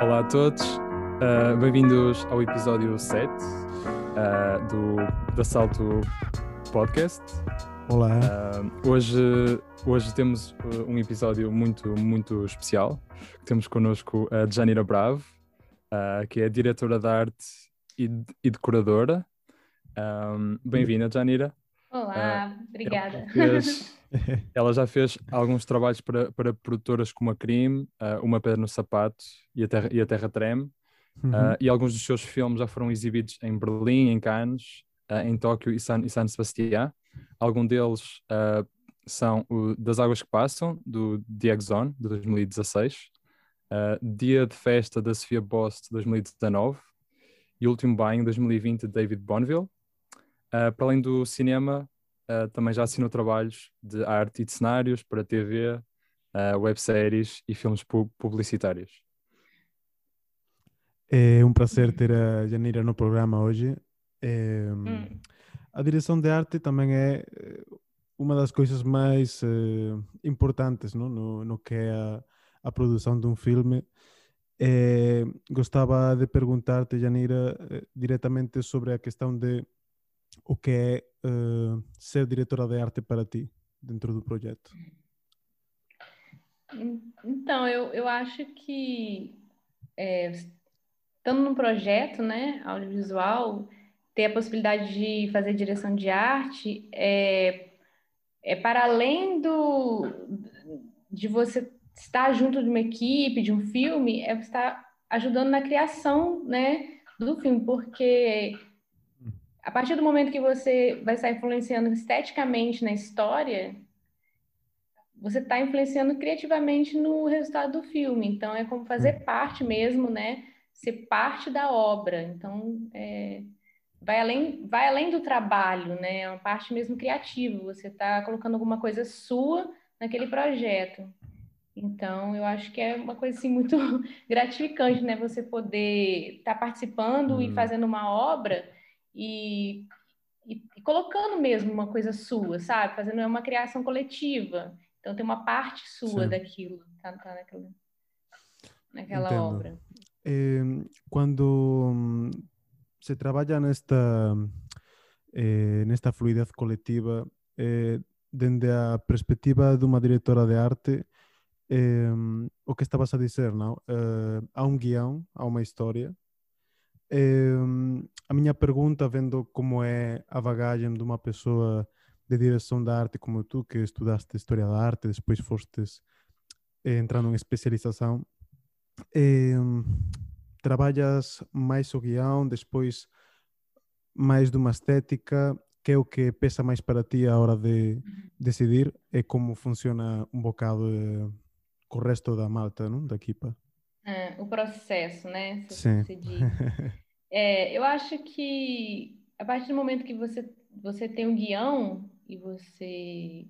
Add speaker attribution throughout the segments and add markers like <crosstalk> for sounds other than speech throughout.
Speaker 1: Olá a todos, uh, bem-vindos ao episódio 7 uh, do, do Assalto Podcast.
Speaker 2: Olá.
Speaker 1: Uh, hoje, hoje temos um episódio muito, muito especial. Temos connosco a Janira Bravo, que é diretora de arte e, e decoradora. Um, Bem-vinda, Janira.
Speaker 3: Olá, obrigada. <laughs>
Speaker 1: Ela já fez alguns trabalhos para, para produtoras como a Crime, uh, Uma Pedra no Sapato e a Terra, e a Terra Treme. Uhum. Uh, e alguns dos seus filmes já foram exibidos em Berlim, em Cannes, uh, em Tóquio e San, e San Sebastián. Alguns deles são o Das Águas que Passam, do Diego Zone, de 2016, Dia de Festa da Sofia Boss, de 2019, e Último Banho, de 2020, de David Bonneville. para além do cinema, uh, também já assinou trabalhos de arte e de cenários para TV, uh, eh, webséries e filmes pu publicitários.
Speaker 2: É um prazer ter a Janira no programa hoje. É, hum. A direção de arte também é eh, uma das coisas mais uh, importantes no, no, no, que é a, a, produção de um filme. É, gostava de perguntar-te, Janira, diretamente sobre a questão de o que é uh, ser diretora de arte para ti dentro do projeto?
Speaker 3: Então, eu, eu acho que é, estando num projeto né, audiovisual, ter a possibilidade de fazer direção de arte é, é para além do, de você estar junto de uma equipe, de um filme, é estar ajudando na criação né, do filme, porque a partir do momento que você vai estar influenciando esteticamente na história, você está influenciando criativamente no resultado do filme. Então, é como fazer hum. parte mesmo, né? Ser parte da obra. Então, é, vai, além, vai além do trabalho, né? É uma parte mesmo criativa. Você está colocando alguma coisa sua naquele projeto. Então, eu acho que é uma coisa assim, muito <laughs> gratificante, né? Você poder estar tá participando hum. e fazendo uma obra e, e, e, colocando mesmo uma coisa sua, sabe? Fazendo uma criação coletiva. Então tem uma parte sua Sim. daquilo, tá, tá naquela, naquela Entendo. obra.
Speaker 2: Eh, quando se trabalha nesta eh, nesta fluidez coletiva eh, dende a perspectiva de uma diretora de arte eh, o que estavas a dizer, não? Eh, há um guião, há uma história a minha pergunta, vendo como é a bagagem de uma pessoa de direção da arte como tu, que estudaste História da Arte, depois foste eh, entrando em especialização, eh, trabalhas mais o guião, depois mais de uma estética, que é o que pesa mais para ti a hora de decidir e como funciona um bocado eh, com o resto da malta, não? da equipa?
Speaker 3: O processo, né?
Speaker 2: Sim. <laughs>
Speaker 3: É, eu acho que a partir do momento que você, você tem um guião e você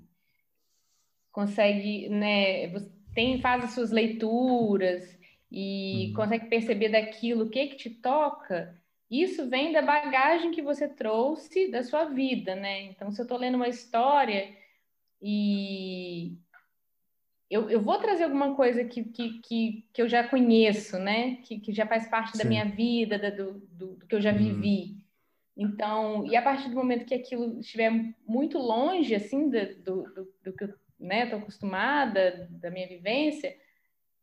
Speaker 3: consegue, né? Você tem, faz as suas leituras e uhum. consegue perceber daquilo o que que te toca, isso vem da bagagem que você trouxe da sua vida, né? Então, se eu estou lendo uma história e eu, eu vou trazer alguma coisa que, que, que, que eu já conheço, né? Que, que já faz parte Sim. da minha vida, da, do, do, do, que eu já uhum. vivi. Então, e a partir do momento que aquilo estiver muito longe, assim, do, do, do que eu né, estou acostumada, da minha vivência,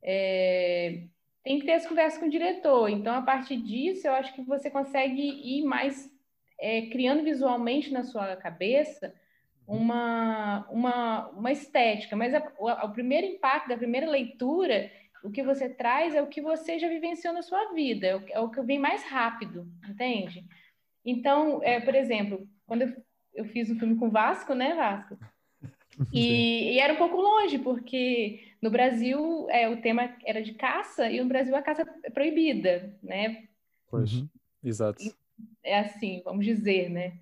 Speaker 3: é, tem que ter as conversas com o diretor. Então, a partir disso, eu acho que você consegue ir mais é, criando visualmente na sua cabeça uma, uma, uma estética, mas a, o, o, primeiro impacto da primeira leitura, o que você traz é o que você já vivenciou na sua vida, é o, é o que vem mais rápido, entende? Então, é, por exemplo, quando eu, eu fiz um filme com Vasco, né, Vasco? <laughs> E, e, era um pouco longe, porque no Brasil é, o tema era de caça e no Brasil a caça é proibida, né?
Speaker 1: Pois, uhum. exato.
Speaker 3: É assim, vamos dizer, né?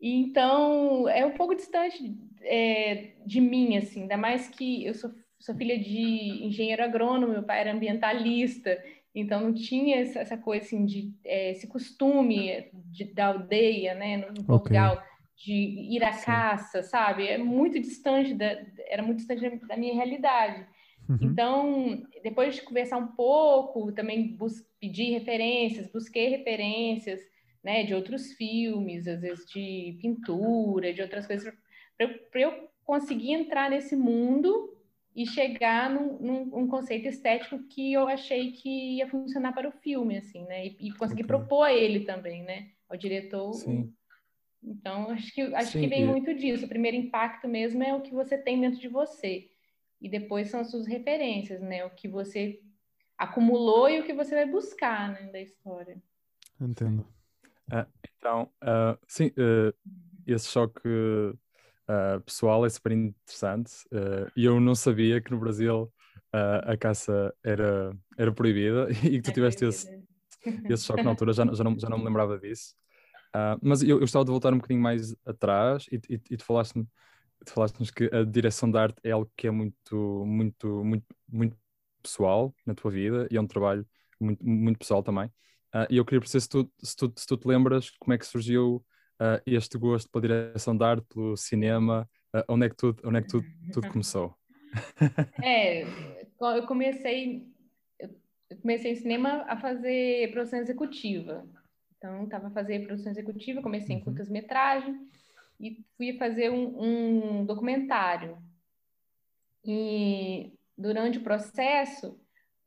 Speaker 3: Então, é um pouco distante é, de mim, assim, ainda mais que eu sou, sou, filha de engenheiro agrônomo, meu pai era ambientalista, então não tinha essa, essa coisa, assim, de é, esse costume de, da aldeia, né, no Portugal, okay. de ir à Sim. caça, sabe? É muito distante, da, era muito distante da minha realidade. Uhum. Então, depois de conversar um pouco, também pedi referências, busquei referências, né, de outros filmes, às vezes de pintura, de outras coisas, para eu conseguir entrar nesse mundo e chegar num, num, conceito estético que eu achei que ia funcionar para o filme, assim, né, e, e conseguir okay. propor a ele também, né, ao diretor. Sim. Então, acho que, acho Sim, que vem e... muito disso. O primeiro impacto mesmo é o que você tem dentro de você. E depois são as suas referências, né? O que você acumulou e o que você vai buscar né, da história.
Speaker 2: Entendo.
Speaker 1: Uh, então, uh, sim, uh, esse choque pessoal é super interessante. E eu não sabia que no Brasil a caça era, era proibida <laughs> e que tu é tiveste esse, esse choque na altura, já, já, não, já não me <laughs> lembrava disso. mas eu, eu gostava de voltar um bocadinho mais atrás e, e, e tu falaste-me tu falaste-nos que a direção de arte é algo que é muito, muito, muito, muito pessoal na tua vida e é um trabalho muito, muito pessoal também. Uh, e eu queria perceber se tu, se, tu, se tu te lembras como é que surgiu uh, este gosto pela direção de arte, pelo cinema, uh, onde é que tudo, onde é que tudo, tudo começou? <laughs>
Speaker 3: é, eu comecei, eu comecei em cinema a fazer produção executiva. Então, estava a fazer produção executiva, comecei em uhum. curtas-metragem, e fui fazer um, um documentário. E durante o processo,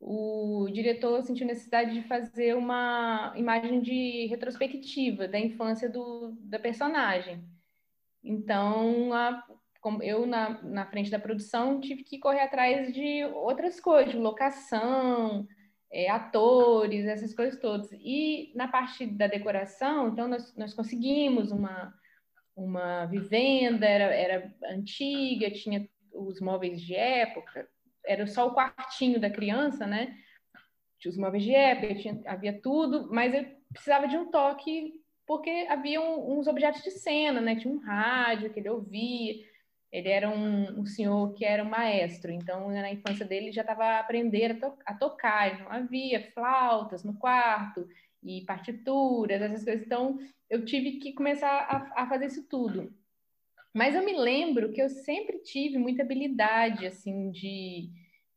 Speaker 3: o diretor sentiu necessidade de fazer uma imagem de retrospectiva da infância do, da personagem. Então, a, eu, na, na frente da produção, tive que correr atrás de outras coisas, locação, é, atores, essas coisas todas. E na parte da decoração, então, nós, nós conseguimos uma uma vivenda, era, era antiga, tinha os móveis de época, era só o quartinho da criança, né? Tinha os móveis de época, tinha, havia tudo, mas eu precisava de um toque porque havia um, uns objetos de cena, né? Tinha um rádio que ele ouvia. Ele era um, um senhor que era um maestro, então na infância dele já estava aprendendo a, to a tocar. Não havia flautas no quarto, e partituras, essas coisas. Então, eu tive que começar a, a, fazer isso tudo. Mas eu me lembro que eu sempre tive muita habilidade, assim, de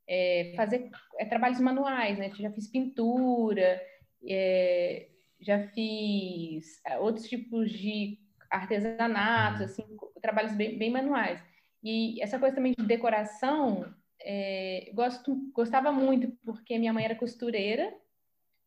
Speaker 3: é, fazer é, trabalhos manuais, né? Eu já fiz pintura, é, já fiz outros tipos de artesanato, assim, trabalhos bem, bem manuais. E essa coisa também de decoração, gosto, gostava muito, porque minha mãe era costureira,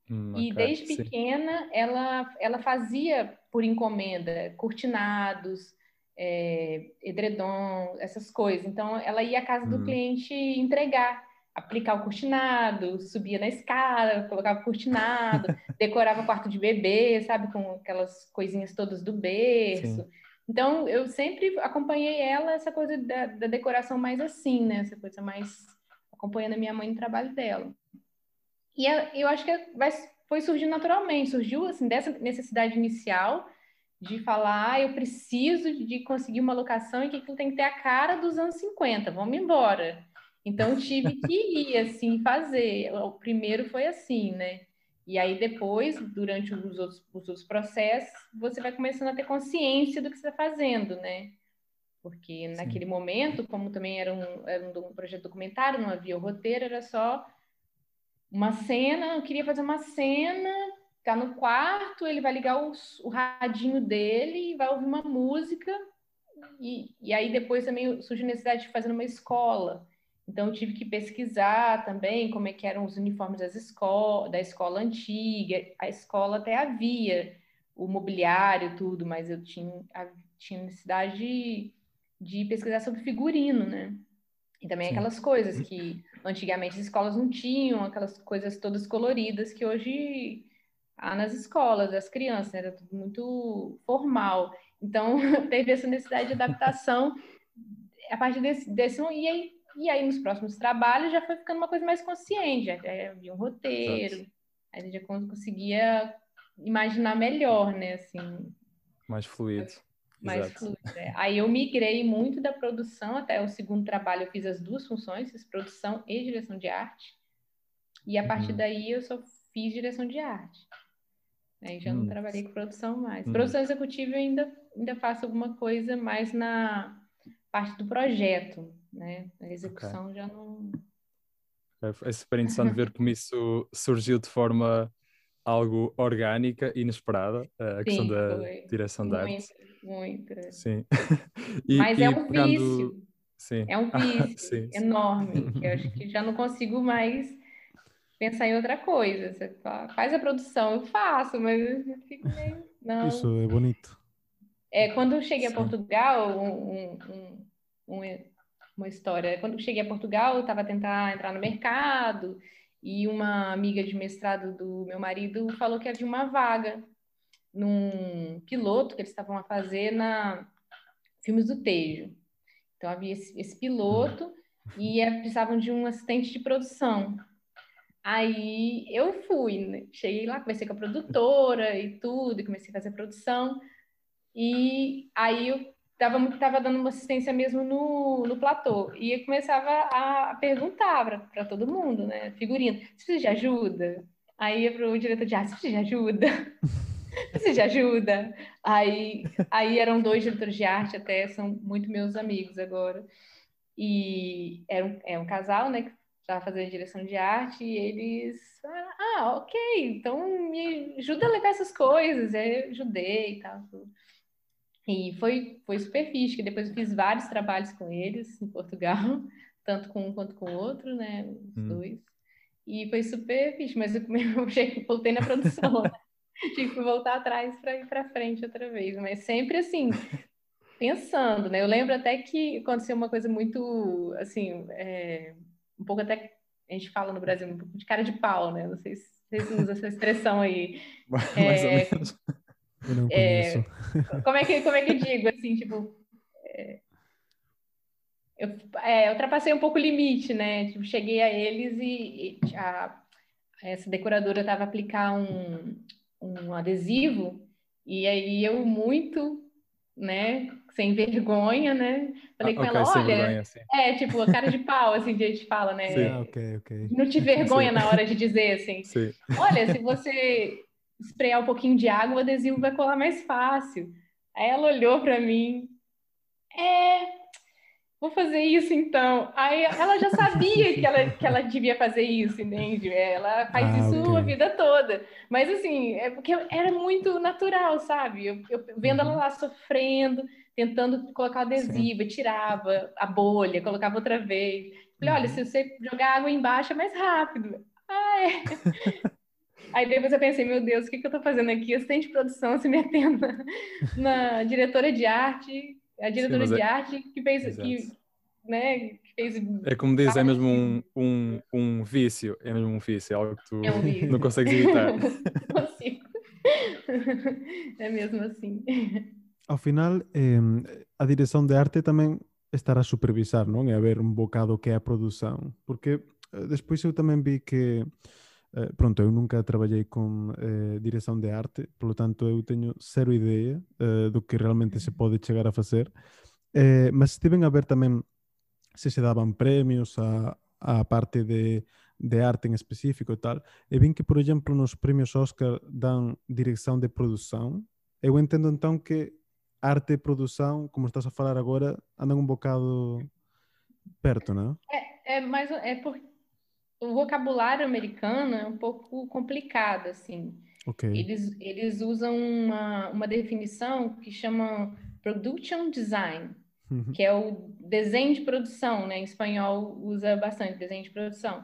Speaker 3: Hum, e desde pequena ela, ela fazia por encomenda cortinados, é, edredom, essas coisas. Então ela ia à casa hum. do cliente entregar, aplicar o cortinado, subia na escada, colocava o cortinado, <laughs> decorava o quarto de bebê, sabe, com aquelas coisinhas todas do berço. Sim. Então eu sempre acompanhei ela essa coisa da, da decoração mais assim, né? Essa coisa mais acompanhando a minha mãe no trabalho dela. E eu acho que vai, foi surgindo naturalmente, surgiu assim dessa necessidade inicial de falar, ah, eu preciso de conseguir uma locação e que aquilo tem que ter a cara dos anos 50, vamos embora. Então tive que ir assim fazer. O primeiro foi assim, né? E aí depois, durante os outros, os outros processos, você vai começando a ter consciência do que você está fazendo, né? Porque naquele Sim. momento, como também era um, era um projeto documentário, não havia o roteiro, era só uma cena, eu queria fazer uma cena, tá no quarto, ele vai ligar o, o radinho dele e vai ouvir uma música, e, e aí depois também surge a necessidade de fazer uma escola. Então eu tive que pesquisar também como é que eram os uniformes das escola, da escola antiga. A escola até havia o mobiliário, tudo, mas eu tinha, tinha necessidade de, de pesquisar sobre figurino, né? E também Sim. aquelas coisas que antigamente as escolas não tinham, aquelas coisas todas coloridas que hoje nas escolas, das crianças, né? era tudo muito formal. Então, <laughs> teve essa necessidade de adaptação a partir desse, desse e aí, e aí nos próximos trabalhos já foi ficando uma coisa mais consciente, já havia um roteiro, Exato. aí a gente já conseguia imaginar melhor, né, assim.
Speaker 1: Mais fluido
Speaker 3: mais Exato. fluida. É. Aí eu migrei muito da produção, até o segundo trabalho eu fiz as duas funções, fiz produção e direção de arte. E a partir uhum. daí eu só fiz direção de arte. Aí já não hum. trabalhei com produção mais. Hum. Produção executiva eu ainda, ainda faço alguma coisa mais na parte do projeto, né? A execução okay. já não,
Speaker 1: É, super interessante ver <laughs> como isso surgiu de forma algo orgânica, inesperada, a Sim, questão da foi. direção
Speaker 3: muito,
Speaker 1: de arte.
Speaker 3: Muito.
Speaker 1: Sim. <laughs>
Speaker 3: e, Mas é um pegando... vício. Sim. É um <laughs> vício sim, enorme, que eu acho que já não consigo mais pensar em outra coisa. Você faz a produção, eu faço, mas eu fico meio. Não.
Speaker 2: Isso é bonito.
Speaker 3: É, quando eu cheguei a Portugal, um, um, um, uma história. Quando eu cheguei a Portugal, eu estava tentando entrar no mercado e uma amiga de mestrado do meu marido falou que havia uma vaga num piloto que eles estavam a fazer na Filmes do Tejo. Então havia esse, esse piloto e é, precisavam de um assistente de produção. Aí eu fui, né? cheguei lá, comecei com a produtora e tudo, e comecei a fazer produção. E aí eu tava, tava dando uma assistência mesmo no, no platô. E eu começava a perguntar para todo mundo, né? Figurino, você precisa de ajuda? Aí ia pro diretor de arte, você precisa de ajuda? <laughs> precisa de ajuda? Aí, aí eram dois diretores de arte até, são muito meus amigos agora. E era um, é um casal, né, estava fazendo direção de arte, e eles, ah, ok, então me ajuda a levar essas coisas. Aí eu ajudei e tal. Tudo. E foi, foi super fixe, que depois eu fiz vários trabalhos com eles em Portugal, <laughs> tanto com um quanto com o outro, né? Os hum. dois. E foi super fixe, mas eu, <laughs> eu voltei na produção, né? <laughs> Tive que voltar atrás para ir para frente outra vez. Mas sempre assim, pensando, né? Eu lembro até que aconteceu uma coisa muito, assim, é, um pouco até, a gente fala no Brasil, um pouco de cara de pau, né? Não sei se vocês usam essa expressão aí. <laughs>
Speaker 1: Mais é, ou menos.
Speaker 2: Eu não é, conheço.
Speaker 3: É, como, é que, como é que eu digo, assim, tipo... É, eu, é, ultrapassei um pouco o limite, né? Tipo, cheguei a eles e, e a, essa decoradora estava a aplicar um, um adesivo e aí eu muito, né, sem vergonha, né? Falei ah, com okay, ela, olha, vergonha, é tipo a cara de pau, assim, que a gente fala, né?
Speaker 2: Sim, ok, ok.
Speaker 3: Não te vergonha sim. na hora de dizer assim. Sim. Olha, se você esprear um pouquinho de água, o adesivo vai colar mais fácil. Aí ela olhou para mim, é, vou fazer isso então. Aí ela já sabia que ela, que ela devia fazer isso, entende? Ela faz ah, isso okay. a vida toda. Mas assim, é porque era muito natural, sabe? Eu, eu vendo ela uhum. lá sofrendo, tentando colocar o adesivo, tirava a bolha, colocava outra vez. Falei, olha, uhum. se você jogar água embaixo é mais rápido. Ah, é. <laughs> Aí depois eu pensei, meu Deus, o que, que eu estou fazendo aqui? Assistente de produção se metendo na, na diretora de arte, a diretora Sim, de é... arte que fez, que, né, que fez...
Speaker 1: É como diz, é mesmo um, um, um vício, é mesmo um vício, é algo que tu é um <laughs> não consegues evitar. não <laughs> consigo. <laughs>
Speaker 3: É mesmo assim.
Speaker 2: Ao final, eh, a direção de arte também estará a supervisar, não? E a ver um bocado o que é a produção. Porque eh, depois eu também vi que Uh, pronto, eu nunca trabalhei com uh, direção de arte, pelo tanto eu tenho zero ideia uh, do que realmente se pode chegar a fazer, mas estiven a ver também se se daban premios a, a parte de, de arte en específico e tal, e vin que, por exemplo, nos premios Oscar dan dirección de produção, eu entendo então que arte e produção, como estás a falar agora, andam um bocado perto, não?
Speaker 3: É? É, mas é porque o vocabulário americano é um pouco complicado, assim.
Speaker 2: Okay.
Speaker 3: Eles, eles usam uma, uma definição que chama production design, uhum. que é o desenho de produção, né? Em espanhol usa bastante desenho de produção.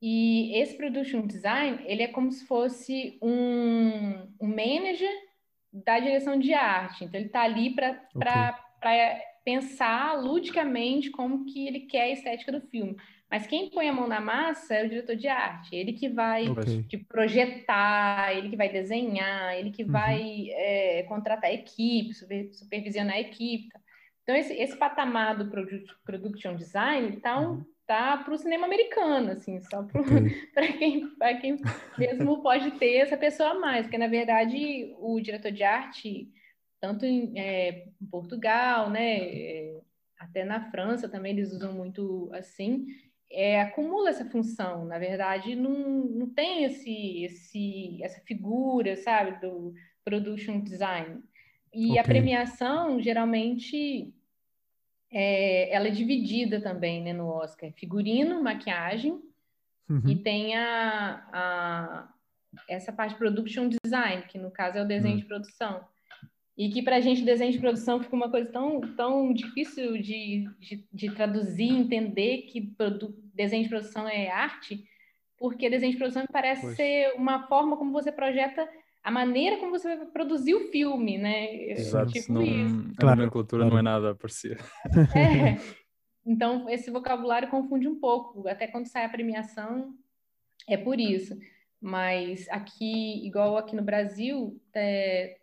Speaker 3: E esse production design, ele é como se fosse um, um manager da direção de arte. Então, ele está ali para okay. pensar ludicamente como que ele quer a estética do filme. Mas quem põe a mão na massa é o diretor de arte. Ele que vai okay. tipo, projetar, ele que vai desenhar, ele que uhum. vai é, contratar a equipe, supervisionar a equipe. Então, esse, esse patamar do production design tá, um, uhum. tá para o cinema americano, assim, só para okay. <laughs> quem, quem mesmo pode ter essa pessoa a mais. Porque, na verdade, o diretor de arte, tanto em, é, em Portugal, né, é, até na França também eles usam muito assim, é, acumula essa função. Na verdade, não, não tem esse, esse, essa figura, sabe, do production design. E okay. a premiação, geralmente, é, ela é dividida também, né, no Oscar. Figurino, maquiagem uhum. e tem a, a, essa parte production design, que no caso é o desenho uhum. de produção. E que para a gente desenho de produção fica uma coisa tão, tão difícil de, de, de traduzir, entender que desenho de produção é arte, porque desenho de produção parece pois. ser uma forma como você projeta a maneira como você vai produzir o filme, né?
Speaker 1: Exato, tipo não, isso. Claro, a cultura claro. não é nada parecer.
Speaker 3: É. <laughs> Então, esse vocabulário confunde um pouco, até quando sai a premiação, é por isso. Mas aqui, igual aqui no Brasil, é,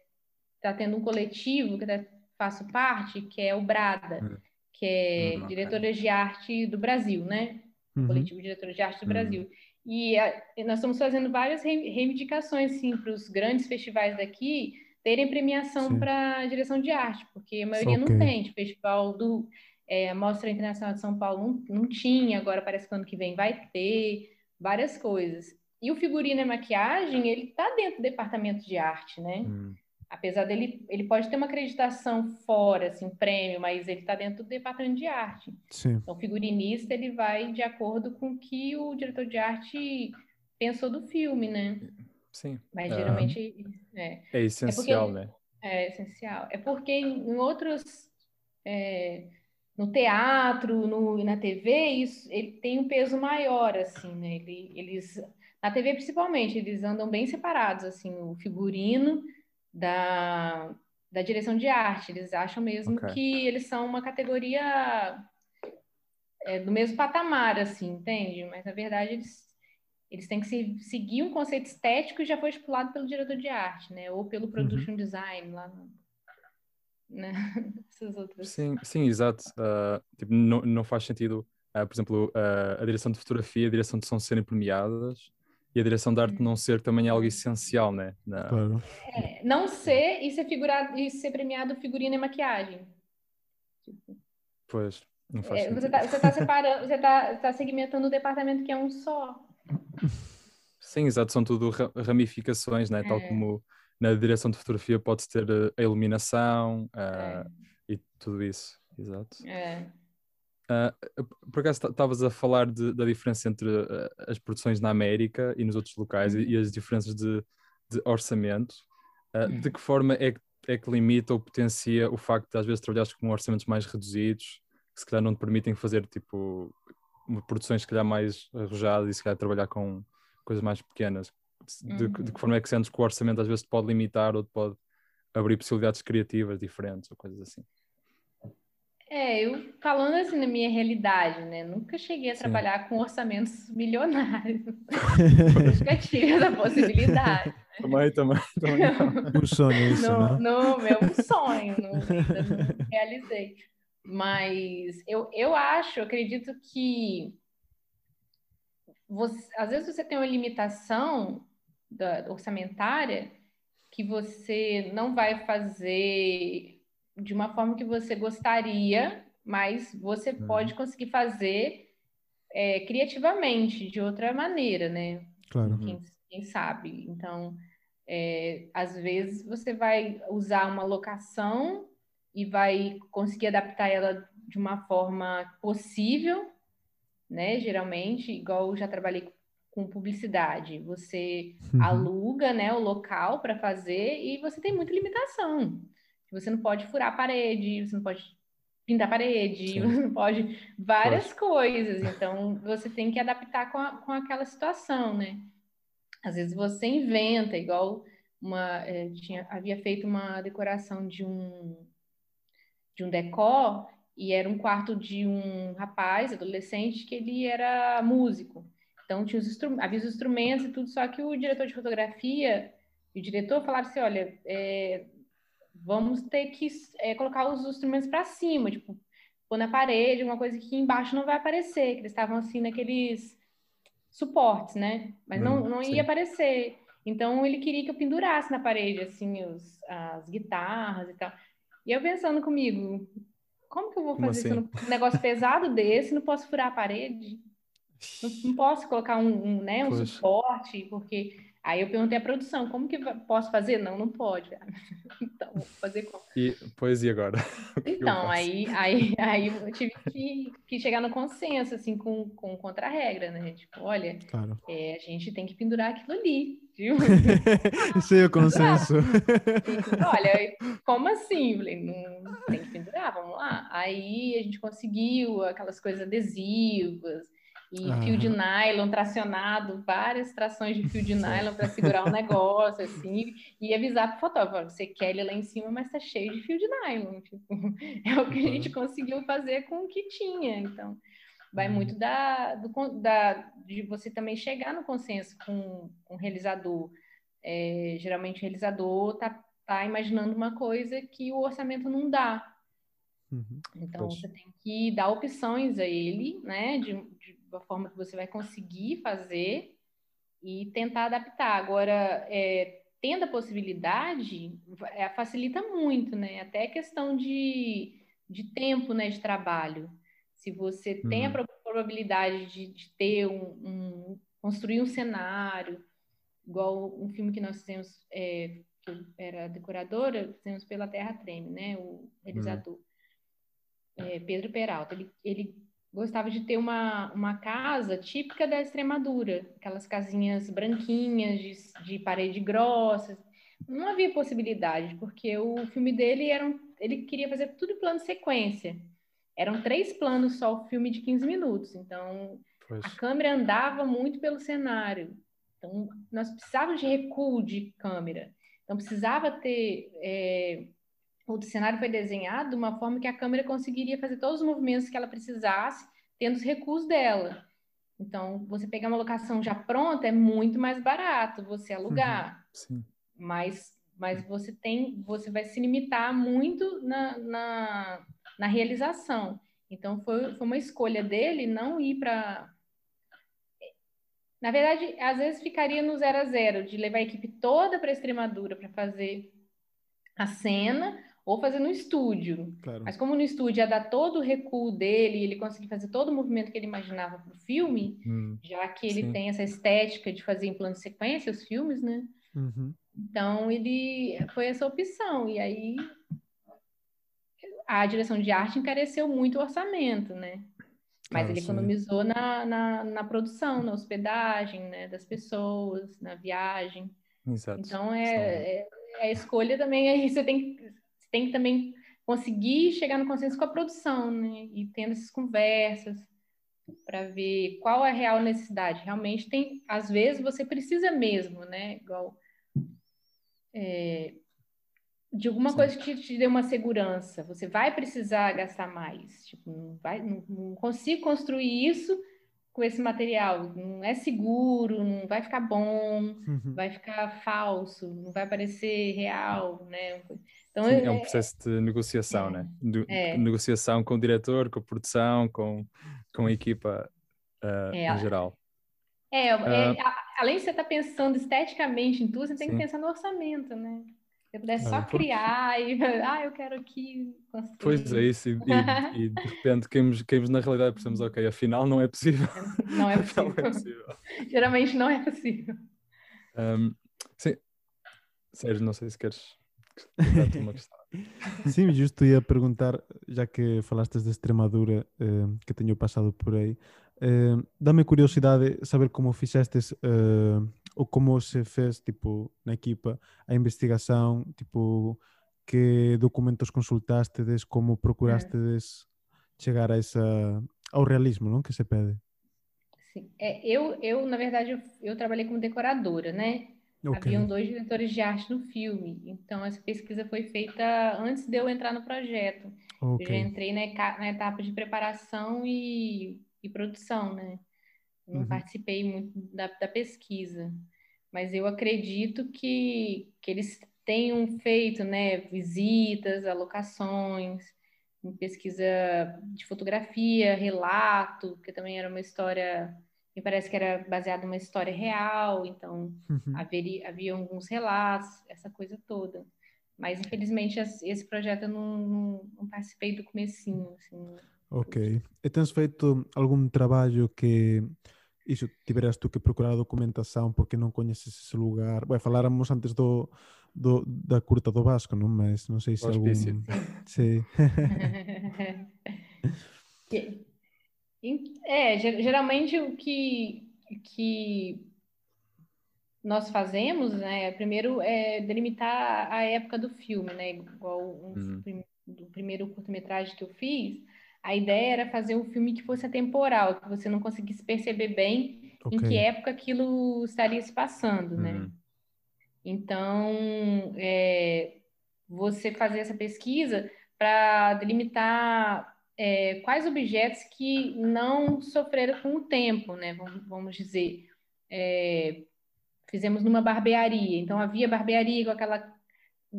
Speaker 3: tá tendo um coletivo que eu faço parte, que é o Brada, hum. que é hum, Diretoras de Arte do Brasil, né? Uhum. Coletivo de Diretoras de Arte do uhum. Brasil. E a, nós estamos fazendo várias reivindicações, sim, para os grandes festivais daqui terem premiação para a direção de arte, porque a maioria okay. não tem. O festival do é, Mostra Internacional de São Paulo não, não tinha, agora parece que ano que vem vai ter, várias coisas. E o figurino e maquiagem, ele está dentro do departamento de arte, né? Hum apesar dele, ele pode ter uma acreditação fora, assim, prêmio, mas ele está dentro do departamento de arte.
Speaker 2: Sim.
Speaker 3: Então, o figurinista, ele vai de acordo com o que o diretor de arte pensou do filme, né?
Speaker 1: Sim.
Speaker 3: Mas geralmente... É,
Speaker 1: é essencial, é porque, né?
Speaker 3: É essencial. É porque em outros... É, no teatro, no, na TV, isso, ele tem um peso maior, assim, né? Ele, eles... Na TV, principalmente, eles andam bem separados, assim, o figurino da, da direção de arte. Eles acham mesmo okay. que eles são uma categoria é, do mesmo patamar, assim, entende? Mas, na verdade, eles, eles têm que se, seguir um conceito estético que já foi estipulado pelo diretor de arte, né? Ou pelo uhum. production uhum. design, lá no, né? <laughs> Essas outras.
Speaker 1: Sim, sim exato. Uh, tipo, não, não faz sentido, uh, por exemplo, uh, a direção de fotografia e a direção de som serem premiadas e a direção de arte não ser também algo essencial, né?
Speaker 2: Na... Claro.
Speaker 3: É, não ser e ser, figurado, e ser premiado figurino e maquiagem.
Speaker 1: Pois, não faz é,
Speaker 3: Você está tá separando, você está tá segmentando o departamento que é um só.
Speaker 1: Sim, exato, são tudo ramificações, né? É. Tal como na direção de fotografia pode ter a iluminação uh, e tudo isso, exato.
Speaker 3: É.
Speaker 1: Uh, por acaso estavas a falar de, da diferença entre uh, as produções na América e nos outros locais e, e as diferenças de, de orçamento. Uh, de que forma é que, é que limita ou potencia o facto de às vezes trabalhares com orçamentos mais reduzidos, que se calhar não te permitem fazer tipo produções se calhar mais arrojadas e se calhar trabalhar com coisas mais pequenas? De, uhum. de que forma é que sentes que o orçamento às vezes te pode limitar ou te pode abrir possibilidades criativas diferentes ou coisas assim?
Speaker 3: É, eu falando assim na minha realidade, né? Nunca cheguei a Sim. trabalhar com orçamentos <laughs> milionários. <laughs> Nunca tive essa possibilidade.
Speaker 1: Também, também, também.
Speaker 2: Um sonho isso,
Speaker 3: no,
Speaker 2: né?
Speaker 3: No meu sonho, não, não <laughs> realizei. Mas eu, eu acho, eu acredito que você, às vezes você tem uma limitação da, orçamentária que você não vai fazer de uma forma que você gostaria, mas você uhum. pode conseguir fazer é, criativamente, de outra maneira, né?
Speaker 2: Claro.
Speaker 3: Quem, quem sabe. Então, é, às vezes você vai usar uma locação e vai conseguir adaptar ela de uma forma possível, né? Geralmente, igual eu já trabalhei com publicidade, você uhum. aluga, né, o local para fazer e você tem muita limitação. Você não pode furar a parede, você não pode pintar a parede, Sim. você não pode várias coisas. Então, você tem que adaptar com, a, com aquela situação, né? Às vezes você inventa, igual uma é, tinha havia feito uma decoração de um de um decor e era um quarto de um rapaz adolescente que ele era músico. Então tinha os havia os instrumentos e tudo, só que o diretor de fotografia e o diretor falaram assim, olha, é, vamos ter que é, colocar os instrumentos para cima, tipo, pôr na parede, uma coisa que embaixo não vai aparecer, que eles estavam assim naqueles suportes, né? Mas não, hum, não ia aparecer. Então ele queria que eu pendurasse na parede, assim, os, as guitarras e tal. E eu pensando comigo, como que eu vou fazer assim? isso? Um negócio pesado desse, não posso furar a parede? Não, não posso colocar um, um né, um suporte, porque Aí eu perguntei à produção, como que posso fazer? Não, não pode. <laughs> então, vou fazer como?
Speaker 1: E, pois, e agora? <laughs>
Speaker 3: então, aí, aí, <laughs> aí eu tive que, que chegar no consenso, assim, com, com contra-regra, né? Tipo, olha, claro. é, a gente tem que pendurar aquilo ali, viu?
Speaker 2: Esse é o consenso.
Speaker 3: olha, como assim? Falei, não tem que pendurar, vamos lá. Aí a gente conseguiu aquelas coisas adesivas, e ah. fio de nylon tracionado, várias trações de fio de nylon para segurar o <laughs> negócio, assim, e avisar para o fotógrafo, você quer ele lá em cima, mas tá cheio de fio de nylon, <laughs> tipo, é o que a gente conseguiu fazer com o que tinha, então vai uhum. muito da, do, da de você também chegar no consenso com, com o realizador, é, geralmente o realizador tá, tá imaginando uma coisa que o orçamento não dá, Uhum. Então, Poxa. você tem que dar opções a ele, né, de, de uma forma que você vai conseguir fazer e tentar adaptar. Agora, é, tendo a possibilidade, é, facilita muito, né? Até questão de, de tempo, né, de trabalho. Se você uhum. tem a uhum. probabilidade de, de ter um, um, construir um cenário, igual um filme que nós fizemos, é, que era decoradora, fizemos pela Terra Treme, né? O realizador. Uhum é, Pedro Peralta, ele, ele gostava de ter uma, uma casa típica da Extremadura, aquelas casinhas branquinhas, de, de parede grossa. Não havia possibilidade, porque o filme dele era um, ele queria fazer tudo em plano de sequência. Eram três planos só o filme de 15 minutos, então pois. a câmera andava muito pelo cenário. Então, nós precisávamos de recuo de câmera. Então, precisava ter é, o cenário foi desenhado de uma forma que a câmera conseguiria fazer todos os movimentos que ela precisasse, tendo os recursos dela. Então, você pegar uma locação já pronta é muito mais barato você alugar.
Speaker 1: Uhum,
Speaker 3: mas, mas você tem, você vai se limitar muito na, na, na realização. Então, foi, foi uma escolha dele não ir para. Na verdade, às vezes ficaria no zero a zero, de levar a equipe toda para a Extremadura para fazer a cena, ou fazer no estúdio. Claro. Mas como no estúdio ia dar todo o recuo dele, ele conseguir fazer todo o movimento que ele imaginava para o filme, hum, já que ele sim. tem essa estética de fazer em plano de sequência os filmes, né?
Speaker 2: Uhum.
Speaker 3: Então ele foi essa opção. E aí a direção de arte encareceu muito o orçamento, né? Mas ele economizou na, na, na, produção, na hospedagem, né, das pessoas, na viagem.
Speaker 1: Exato.
Speaker 3: Então é, é, é, a escolha também aí você tem tem que também conseguir chegar no consenso com a produção, né? E tendo essas conversas para ver qual é a real necessidade. Realmente tem, às vezes você precisa mesmo, né? Igual é, de alguma Sim. coisa que te dê uma segurança. Você vai precisar gastar mais. Tipo, não, vai, não, não consigo construir isso com esse material. Não é seguro, não vai ficar bom, uhum. vai ficar falso, não vai parecer real, né?
Speaker 1: Então, Sim, é, é um processo de negociação, é, né? De, é. Negociação com o diretor, com a produção, com, com a equipa uh, em geral.
Speaker 3: É, uh, além de você estar tá pensando esteticamente em tudo, você tem sim. que pensar no orçamento, né? Se puder só ah, criar e, <laughs> ah, eu quero aqui construir.
Speaker 1: Pois é isso, e, e, <laughs> e de repente caímos, caímos na realidade pensamos, ok, afinal não é possível. <laughs>
Speaker 3: Não é possível. não possível. Geralmente não é possível.
Speaker 1: Um, sim, Sérgio, não sei se queres
Speaker 2: Sim, justo ia perguntar, já que falaste de Extremadura, eh, que tenho passado por aí, eh, dá-me curiosidade saber como fizestes eh, ou como se fez, tipo, na equipa, a investigação, tipo, que documentos consultastes, como procurastes chegar a essa, ao realismo, não, que se pede?
Speaker 3: Sim. É, eu, eu, na verdade, eu, eu trabalhei como decoradora, né? Okay. Haviam dois diretores de arte no filme, então essa pesquisa foi feita antes de eu entrar no projeto. Okay. Eu já entrei na, etapa de preparação e, e produção, né? não uhum. participei muito da, da, pesquisa, mas eu acredito que, que eles tenham feito né, visitas, alocações, pesquisa de fotografia, relato, que também era uma história me parece que era baseado numa história real, então uhum. haveria, havia alguns relatos, essa coisa toda. Mas, infelizmente, esse projeto eu não, não, não participei do comecinho. Assim.
Speaker 2: Ok. E tens feito algum trabalho que, iso, tiveras tú que procurar a documentación porque non coñeces ese lugar. Bueno, faláramos antes do, do, da curta do Vasco, non? Mas non sei se algún... Sí. <laughs> <laughs>
Speaker 3: é, geralmente o que, que nós fazemos, né, primeiro é delimitar a época do filme, né, igual um, uhum. do primeiro curta-metragem que eu fiz, a ideia era fazer um filme que fosse atemporal, que você não conseguisse perceber bem okay. em que época aquilo estaria se passando, né? Uhum. Então, é, você fazer essa pesquisa para delimitar é, quais objetos que não sofreram com o tempo, né? Vamos, vamos dizer. É, fizemos numa barbearia, então havia barbearia com aquela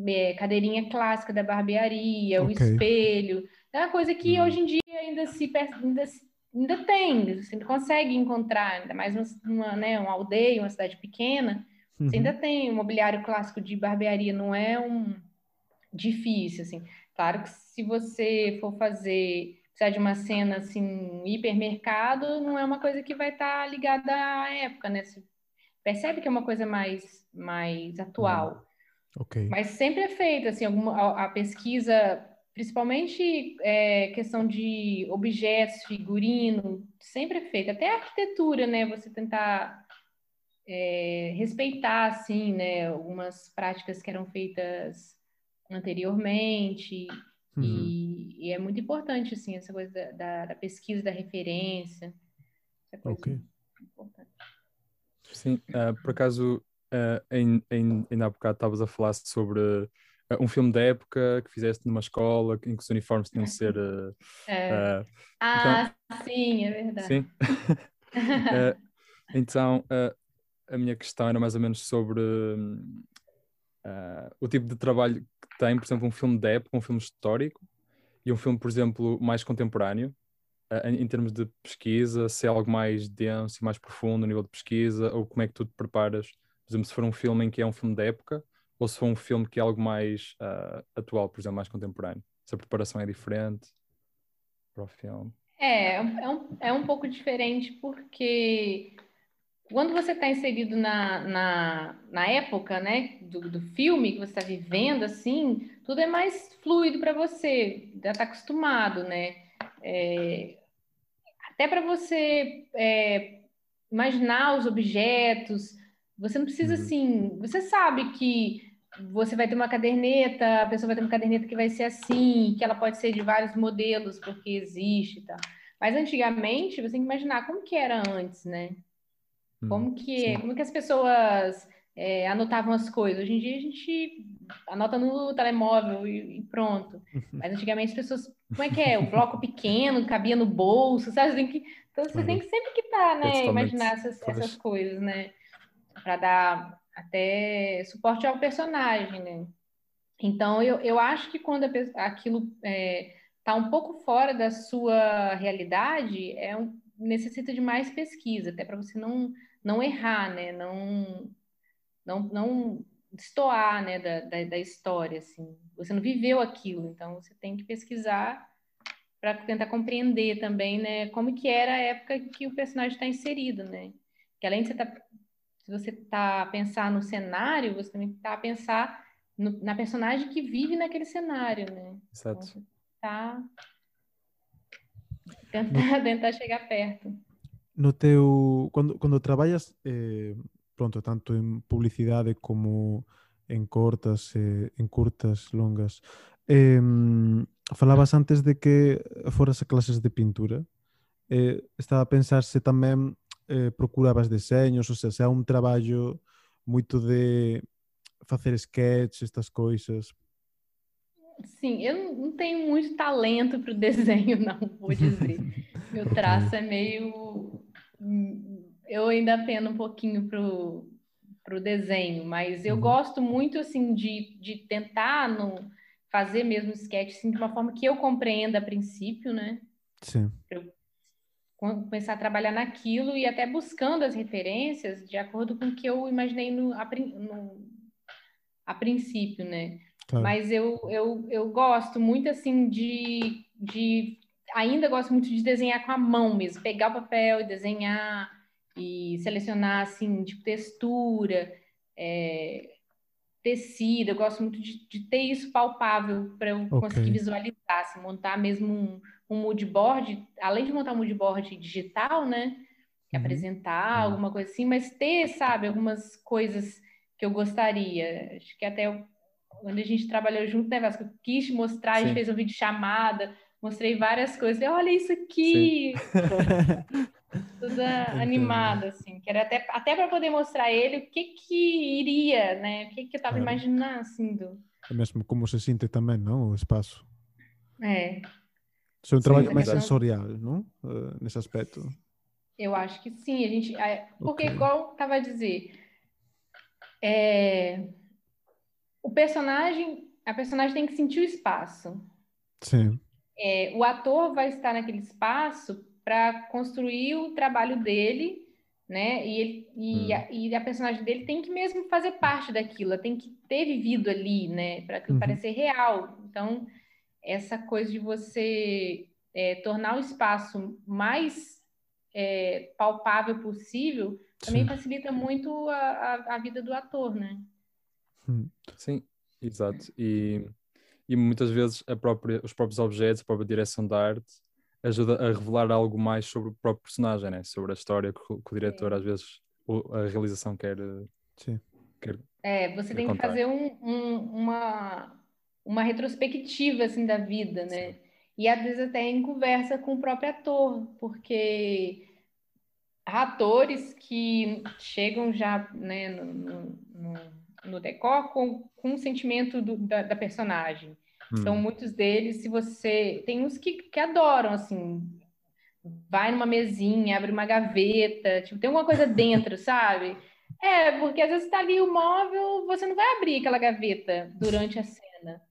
Speaker 3: é, cadeirinha clássica da barbearia, okay. o espelho, é uma coisa que uhum. hoje em dia ainda se ainda, ainda tem, você consegue encontrar, ainda mais numa, né, uma aldeia, uma cidade pequena, uhum. você ainda tem um mobiliário clássico de barbearia, não é um difícil, assim. Claro que se você for fazer, precisar de uma cena, assim, hipermercado, não é uma coisa que vai estar tá ligada à época, né? Você percebe que é uma coisa mais, mais atual.
Speaker 2: Uhum. Okay.
Speaker 3: Mas sempre é feita, assim, alguma, a, a pesquisa principalmente é, questão de objetos, figurino, sempre é feito. Até a arquitetura, né? Você tentar é, respeitar, assim, né? Algumas práticas que eram feitas anteriormente. Uhum. E, e, é muito importante, assim, essa coisa da, da, da pesquisa, da referência. Essa coisa. Importante.
Speaker 1: Sim, uh, por acaso, uh, em, em, ainda há bocado estavas a falar sobre uh, um filme da época que fizeste numa escola em que os uniformes tinham de ser. Uh, <laughs>
Speaker 3: é. uh, ah, então, sim, é verdade.
Speaker 1: Sim. <laughs> então, a minha questão era mais ou menos sobre o tipo de trabalho que tem, por exemplo, um filme da época, um filme histórico e um filme, por exemplo, mais contemporâneo. Em, em termos de pesquisa, se é algo mais denso e mais profundo no nível de pesquisa, ou como é que tu te preparas, por exemplo, se for um filme em que é um filme da época, ou se for um filme que é algo mais uh, atual, por exemplo, mais contemporâneo? Se a preparação é diferente para o filme?
Speaker 3: É, é um, é um pouco diferente porque quando você está inserido na, na, na época né, do, do filme que você está vivendo, assim, tudo é mais fluido para você, já está acostumado, né? É, até para você é, imaginar os objetos, você não precisa, uhum. assim, você sabe que você vai ter uma caderneta, a pessoa vai ter uma caderneta que vai ser assim, que ela pode ser de vários modelos, porque existe, tá? Mas antigamente, você tem que imaginar como que era antes, né? Hum, como que, como que as pessoas é, anotavam as coisas. Hoje em dia a gente anota no telemóvel e, e, pronto. <laughs> Mas antigamente as pessoas, como é que é? O bloco pequeno, cabia no bolso, sabe? Você que, então você tem que sempre que estar, tá, né? Imaginar essas, essas coisas, né? para dar até suporte ao personagem, né? Então, eu, eu acho que quando aquilo está é, tá um pouco fora da sua realidade, é um, necessita de mais pesquisa, até para você não, não errar, né? Não, não, não destoar né? Da, da, da, história, assim. Você não viveu aquilo, então você tem que pesquisar para tentar compreender também, né? Como que era a época que o personagem está inserido, né? Que além de você tá se você está a pensar no cenário, você também está a pensar no, na personagem que vive naquele cenário, né?
Speaker 1: Exato. Então,
Speaker 3: tá Tentar, <laughs> tentar chegar perto.
Speaker 2: No teu, quando, quando traballas, eh, pronto, tanto en publicidade como en cortas, eh, en curtas, longas, eh, falabas antes de que foras a clases de pintura. Eh, estaba a pensar se tamén eh, procurabas deseños, ou seja, se é un traballo moito de facer sketch, estas coisas,
Speaker 3: Sim, eu não tenho muito talento para o <laughs> desenho, não vou dizer. Meu <laughs> traço é meio. Eu ainda peno um pouquinho para o desenho, mas eu uhum. gosto muito assim de, de tentar no, fazer mesmo sketch assim, de uma forma que eu compreenda a princípio, né?
Speaker 2: Sim.
Speaker 3: Eu começar a trabalhar naquilo e até buscando as referências de acordo com o que eu imaginei no, a, no, a princípio, né? Tá. Mas eu, eu, eu gosto muito, assim, de, de... Ainda gosto muito de desenhar com a mão mesmo. Pegar o papel e desenhar. e selecionar assim, tipo textura, é, tecido. Eu gosto muito de, de ter isso palpável para eu okay. conseguir visualizar, assim, montar mesmo um, um mood board, além de montar um mood board digital, né? Uhum. Apresentar uhum. alguma coisa assim, mas ter, sabe, algumas coisas que eu gostaria. Acho que até quando a gente trabalhou junto, né, Vasco? Eu quis mostrar, Sim. a gente fez um vídeo chamada, mostrei várias coisas. Olha isso aqui! <laughs> <laughs> Toda animada, assim. Que era até, até para poder mostrar ele o que que iria, né? O que que eu estava claro. imaginando, assim, do...
Speaker 2: É mesmo como se sente também, não? O espaço.
Speaker 3: É.
Speaker 2: Isso é um trabalho mais sensorial, não? Uh, nesse aspecto.
Speaker 3: Eu acho que sim. A gente, porque, okay. igual estava a dizer, é, o personagem, a personagem tem que sentir o espaço.
Speaker 2: Sim.
Speaker 3: É, o ator vai estar naquele espaço para construir o trabalho dele, né? E, ele, e, hum. a, e, a, personagem dele tem que mesmo fazer parte daquilo, tem que ter vivido ali, né? Para aquilo uhum. parecer real. Então, essa coisa de você é, tornar o espaço mais é, palpável possível também Sim. facilita muito a, a, a, vida do ator, né?
Speaker 1: Hum. Sim, exato. E, e muitas vezes a própria, os próprios objetos, a própria direção da arte ajuda a revelar algo mais sobre o próprio personagem, né? sobre a história que, o, que o diretor, Sim. às vezes, a realização quer.
Speaker 2: Sim.
Speaker 1: quer
Speaker 3: é, você
Speaker 1: quer
Speaker 3: tem
Speaker 1: contar.
Speaker 3: que fazer um, um, uma, uma retrospectiva assim, da vida, né? Sim. E às vezes até em conversa com o próprio ator, porque há atores que chegam já né, no, no, no decor com, com o sentimento do, da, da personagem. Hum. Então, muitos deles, se você. Tem uns que, que adoram, assim. Vai numa mesinha, abre uma gaveta, tipo, tem alguma coisa <laughs> dentro, sabe? É, porque às vezes tá ali o móvel, você não vai abrir aquela gaveta durante a cena.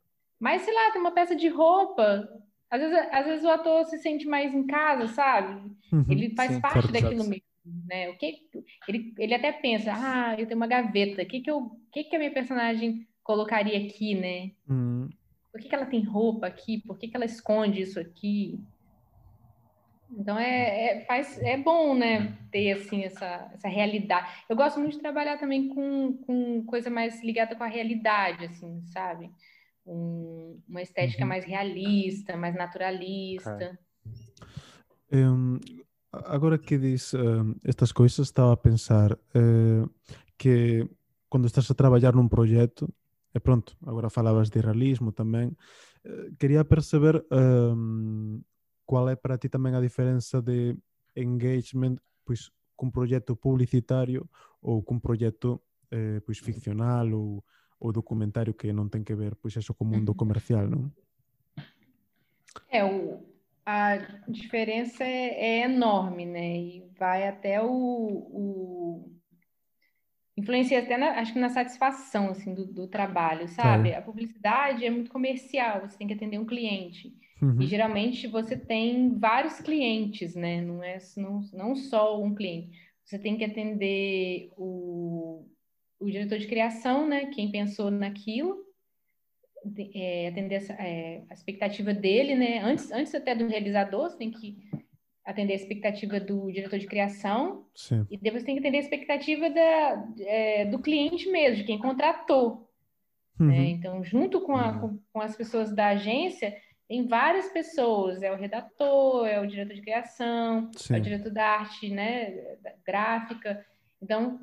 Speaker 3: Mas, sei lá, tem uma peça de roupa. Às vezes, às vezes o ator se sente mais em casa, sabe? Uhum, Ele faz sim, parte daquilo mesmo. Né? O que ele, ele até pensa, ah, eu tenho uma gaveta, o que que, eu, que que a minha personagem colocaria aqui, né?
Speaker 2: Uhum.
Speaker 3: Por que, que ela tem roupa aqui? Por que, que ela esconde isso aqui? Então é, é, faz, é bom, né, ter assim essa, essa realidade. Eu gosto muito de trabalhar também com, com coisa mais ligada com a realidade, assim, sabe? Um, uma estética uhum. mais realista, mais naturalista.
Speaker 2: Um, agora que diz um, estas coisas, estava a pensar uh, que quando estás a trabalhar num projeto E pronto, agora falavas de realismo tamén. Eh, quería perceber um, qual é para ti tamén a diferenza de engagement pois cun proxecto publicitario ou cun proxecto eh, pois ficcional ou, ou documentario que non ten que ver pois eso co mundo comercial, non?
Speaker 3: É, o, a diferença é, é enorme, né? E vai até o, o influencia até, na, acho que na satisfação, assim, do, do trabalho, sabe? Claro. A publicidade é muito comercial, você tem que atender um cliente. Uhum. E geralmente você tem vários clientes, né? Não é não, não só um cliente. Você tem que atender o, o diretor de criação, né? Quem pensou naquilo, é, atender essa, é, a expectativa dele, né? Antes, antes até do realizador, você tem que atender a expectativa do diretor de criação
Speaker 2: Sim.
Speaker 3: e depois tem que atender a expectativa da, é, do cliente mesmo, de quem contratou. Uhum. Né? Então, junto com, a, com, com, as pessoas da agência, tem várias pessoas, é o redator, é o diretor de criação, Sim. é o diretor da arte né, da gráfica. Então,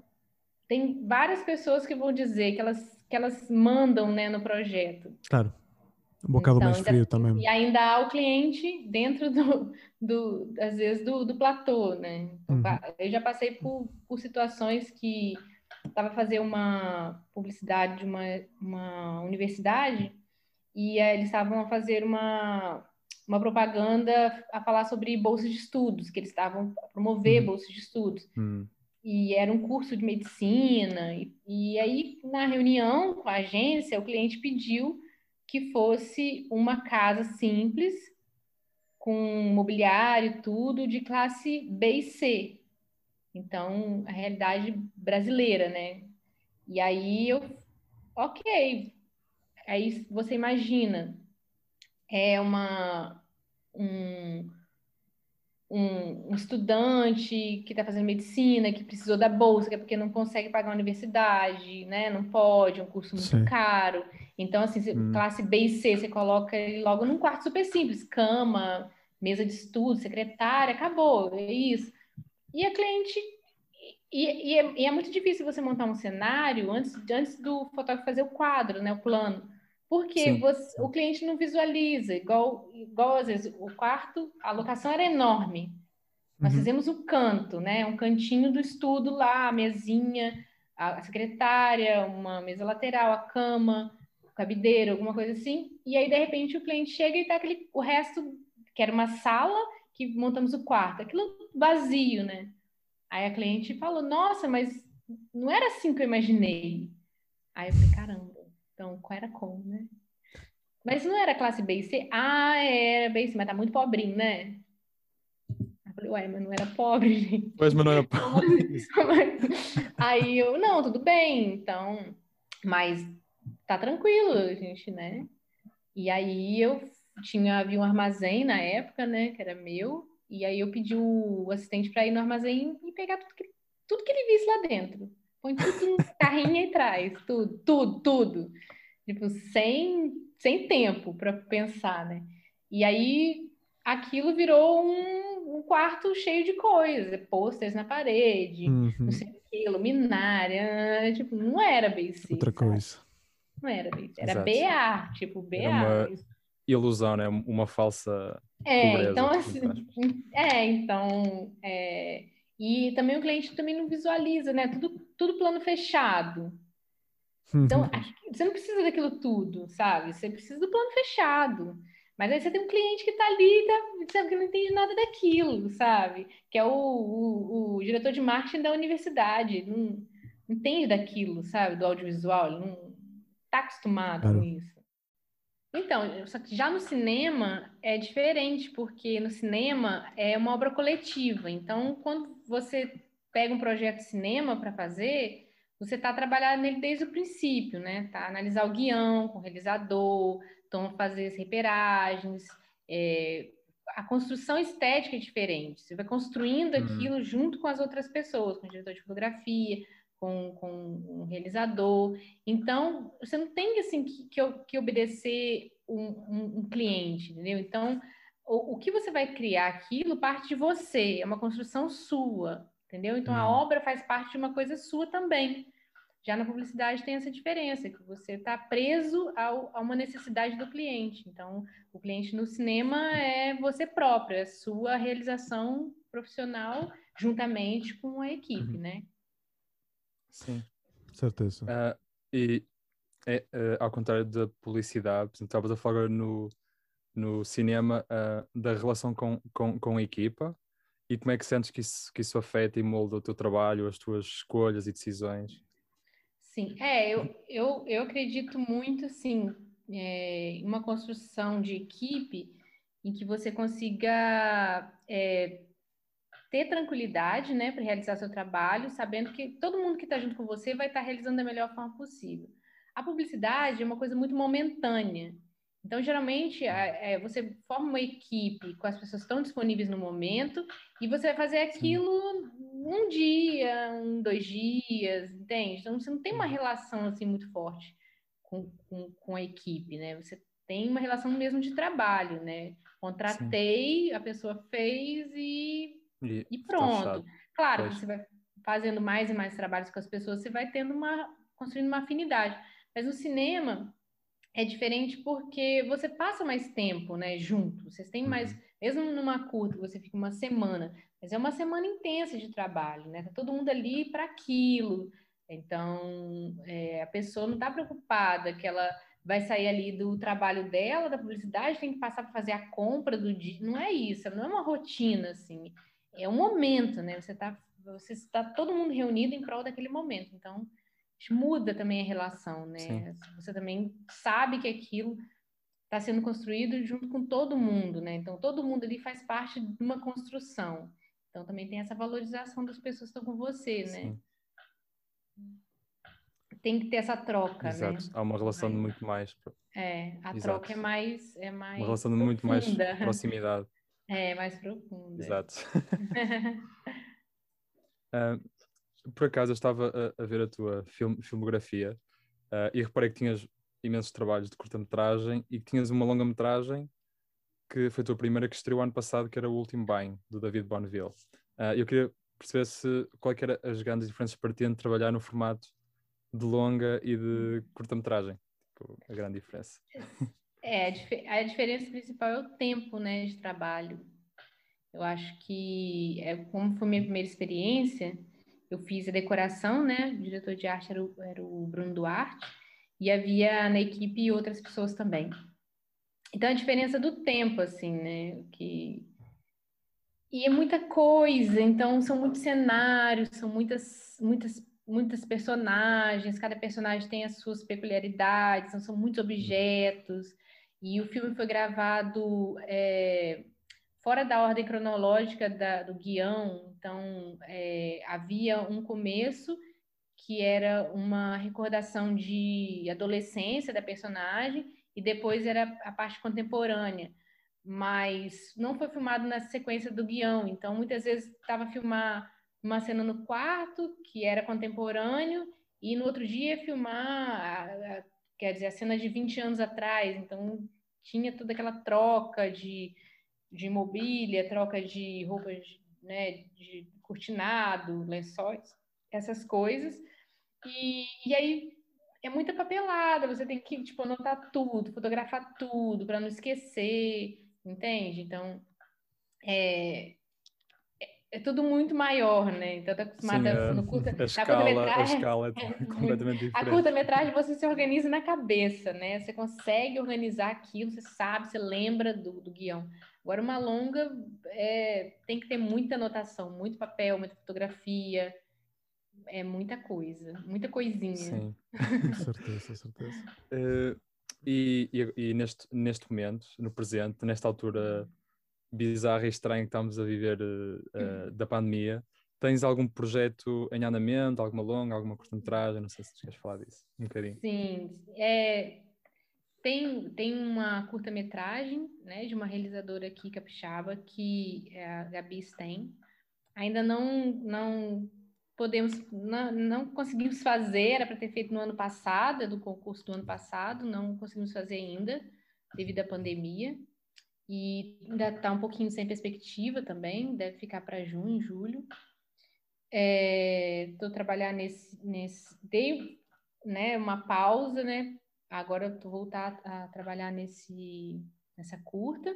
Speaker 3: tem várias pessoas que vão dizer que elas, que elas mandam né, no projeto.
Speaker 2: Claro. Um bocado então, mais frio também.
Speaker 3: E ainda há o cliente dentro do, do às vezes, do, do platô, né? Então, uhum. Eu já passei por, por situações que estava fazer uma publicidade de uma, uma universidade e eles estavam a fazer uma, uma propaganda a falar sobre bolsas de estudos, que eles estavam a promover uhum. bolsas de estudos.
Speaker 1: Uhum.
Speaker 3: E era um curso de medicina. E, e aí, na reunião com a agência, o cliente pediu que fosse uma casa simples, com mobiliário, tudo de classe B e C. Então, a realidade brasileira, né? E aí eu, ok. Aí você imagina, é uma, um, um, um estudante que está fazendo medicina, que precisou da bolsa, que é porque não consegue pagar a universidade, né? Não pode, é um curso muito Sim. caro. Então, assim, hum. classe B e C, você coloca ele logo num quarto super simples, cama, mesa de estudo, secretária, acabou, é isso. E a cliente. E, e, é, e é, muito difícil você montar um cenário antes, antes do fotógrafo fazer o quadro, né? O plano. Porque você, o cliente não visualiza, igual, igual às vezes o quarto, a locação era enorme. Nós uhum. fizemos um canto, né? Um cantinho do estudo lá, a mesinha, a secretária, uma mesa lateral, a cama, o cabideiro, alguma coisa assim. E aí, de repente, o cliente chega e tá aquele, o resto, que era uma sala, que montamos o quarto, aquilo vazio, né? Aí a cliente falou, nossa, mas não era assim que eu imaginei. Aí eu falei, caramba. Então, qual era como, né? Mas não era classe B e C? Ah, era B e C, mas tá muito pobrinho, né? Eu falei, ué, mas não era pobre, <laughs> gente.
Speaker 1: Pois, mas não era pobre. <laughs>
Speaker 3: Aí eu, não, tudo bem, então, mas tá tranquilo, gente, né? E aí eu tinha, havia um armazém na época, né, que era meu, e aí eu pedi o assistente para ir no armazém e pegar tudo que, tudo que ele visse lá dentro. Põe tudo em carrinho e traz, tudo, tudo, tudo. Tipo, sem, sem tempo para pensar, né? E aí aquilo virou um, um quarto cheio de coisas, posters na parede, uhum. não sei o que, luminária, tipo, não era BC.
Speaker 2: Outra sabe? coisa.
Speaker 3: Não era BC, era Exato. BA, tipo, BA. Era
Speaker 1: uma ilusão, né? Uma falsa
Speaker 3: é, pobreza, então assim, é, então, é, e também o cliente também não visualiza, né? Tudo, tudo plano fechado. Então, uhum. você não precisa daquilo tudo, sabe? Você precisa do plano fechado. Mas aí você tem um cliente que está ali, tá, sabe, que não entende nada daquilo, sabe? Que é o, o, o diretor de marketing da universidade, não, não, entende daquilo, sabe? Do audiovisual, ele não está acostumado claro. com isso. Então, só que já no cinema é diferente, porque no cinema é uma obra coletiva. Então, quando você pega um projeto de cinema para fazer, você está trabalhando nele desde o princípio, né? Tá analisar o guião com o realizador, então fazer as reperagens, é, a construção estética é diferente. Você vai construindo uhum. aquilo junto com as outras pessoas, com o diretor de fotografia, com, com um realizador. Então, você não tem assim que, que, que obedecer um, um, um, cliente, entendeu? Então, o, o que você vai criar aquilo parte de você, é uma construção sua, entendeu? Então, a uhum. obra faz parte de uma coisa sua também. Já na publicidade tem essa diferença, que você está preso ao, a uma necessidade do cliente. Então, o cliente no cinema é você próprio, é sua realização profissional juntamente com a equipe, uhum. né?
Speaker 1: Sim.
Speaker 2: Certeza.
Speaker 1: Uh, e é, uh, ao contrário da publicidade, estavas a falar no, no cinema uh, da relação com, com, com a equipa e como é que sentes que isso, que isso afeta e molda o teu trabalho, as tuas escolhas e decisões?
Speaker 3: Sim, é, eu, eu, eu acredito muito, sim, é, em uma construção de equipe em que você consiga é, ter tranquilidade, né, para realizar seu trabalho, sabendo que todo mundo que está junto com você vai estar tá realizando da melhor forma possível. A publicidade é uma coisa muito momentânea. Então, geralmente, é, você forma uma equipe com as pessoas que estão disponíveis no momento e você vai fazer aquilo um dia, um, dois dias, entende? Então, você não tem uma relação assim muito forte com, com, com a equipe, né? Você tem uma relação mesmo de trabalho, né? Contratei, Sim. a pessoa fez e, e, e pronto. Claro, você vai fazendo mais e mais trabalhos com as pessoas, você vai tendo uma construindo uma afinidade. Mas no cinema é diferente porque você passa mais tempo, né, junto. Vocês têm mais, uhum. mesmo numa curta, você fica uma semana, mas é uma semana intensa de trabalho, né? Tá todo mundo ali para aquilo. Então, é, a pessoa não está preocupada que ela vai sair ali do trabalho dela, da publicidade, tem que passar para fazer a compra do dia. Não é isso, não é uma rotina assim. É um momento, né? Você está você está todo mundo reunido em prol daquele momento. Então, muda também a relação, né? Sim. Você também sabe que aquilo está sendo construído junto com todo mundo, né? Então todo mundo ali faz parte de uma construção. Então também tem essa valorização das pessoas que estão com você, né? Sim. Tem que ter essa troca, né? Exato.
Speaker 1: né? Há uma relação de muito mais.
Speaker 3: É, a Exato. troca é mais, é mais.
Speaker 1: Uma relação de muito mais <laughs> proximidade.
Speaker 3: É, mais profundo.
Speaker 1: É. Exato. uh, <laughs> <laughs> por acaso, eu estava a, a ver a tua film, filmografia uh, e reparei que tinhas imensos trabalhos de curta-metragem e que tinhas uma longa-metragem que foi a tua primeira que estreou ano passado, que era o Último Bem, do David Bonneville. Uh, eu queria perceber se qual que eram as grandes diferenças para ti trabalhar no formato de longa e de curta-metragem. Tipo, a grande diferença.
Speaker 3: É, a, diferença principal é o tempo, né, de trabalho. Eu acho que, é, como foi minha primeira experiência, eu fiz a decoração, né, o diretor de arte era o, era o Bruno Duarte, e havia na equipe outras pessoas também. Então, a diferença do tempo, assim, né, que... E é muita coisa, então são muitos cenários, são muitas, muitas muitas personagens, cada personagem tem as suas peculiaridades, então são muitos objetos. E o filme foi gravado é, fora da ordem cronológica da, do guião, então é, havia um começo que era uma recordação de adolescência da personagem e depois era a parte contemporânea, mas não foi filmado na sequência do guião, então muitas vezes estava filmar uma cena no quarto que era contemporâneo e no outro dia filmar quer dizer, a cena de 20 anos atrás, então tinha toda aquela troca de, de mobília, troca de roupas, né, de cortinado, lençóis, essas coisas. E, e aí é muita papelada, você tem que, tipo, anotar tudo, fotografar tudo, para não esquecer, entende? Então, é, é tudo muito maior, né? Então tá acostumada Sim, é. no curta,
Speaker 1: a escala, curta a escala é, <laughs> é completamente diferente.
Speaker 3: A curta-metragem você se organiza na cabeça, né? Você consegue organizar aquilo, você sabe, você lembra do, do guião. Agora uma longa é, tem que ter muita anotação, muito papel, muita fotografia, é muita coisa, muita coisinha.
Speaker 2: Sim, <laughs> com certeza, certeza.
Speaker 1: Uh, e, e, e, neste, neste momento, no presente, nesta altura bizarro e estranho que estamos a viver uh, da pandemia. Tens algum projeto em andamento, alguma longa, alguma curta-metragem? Não sei se queres falar disso um bocadinho.
Speaker 3: Sim, é, tem, tem uma curta-metragem né, de uma realizadora aqui capixaba, que é a Gabi Stein. Ainda não, não podemos, não, não conseguimos fazer, era para ter feito no ano passado, é do concurso do ano passado, não conseguimos fazer ainda, devido à pandemia e ainda está um pouquinho sem perspectiva também, deve ficar para junho, julho. Estou é, trabalhando nesse, nesse, dei né, uma pausa, né? Agora estou voltar a trabalhar nesse, nessa curta.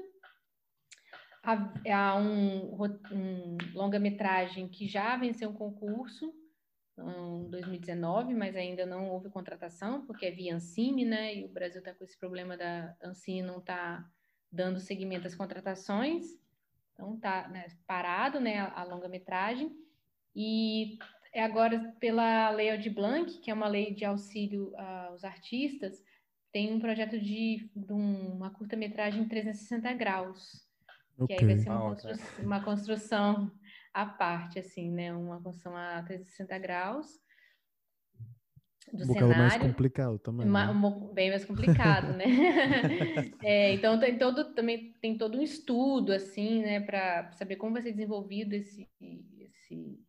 Speaker 3: Há, há um, um longa-metragem que já venceu um concurso em 2019, mas ainda não houve contratação, porque é via Ancine, né? E o Brasil está com esse problema da Ancine não está dando seguimento às contratações. Então tá né, parado, né, a, longa-metragem. E é agora pela Lei Aldir Blanc, que é uma lei de auxílio aos artistas, tem um projeto de, de uma curta-metragem 360 graus. Okay. Que aí vai ser uma, ah, construção, uma construção à parte, assim, né? Uma construção a 360 graus
Speaker 2: do um cenário. mais complicado também.
Speaker 3: Né? Bem mais complicado, né? <laughs> é, então tem todo também tem todo um estudo assim, né, para saber como vai ser desenvolvido esse esse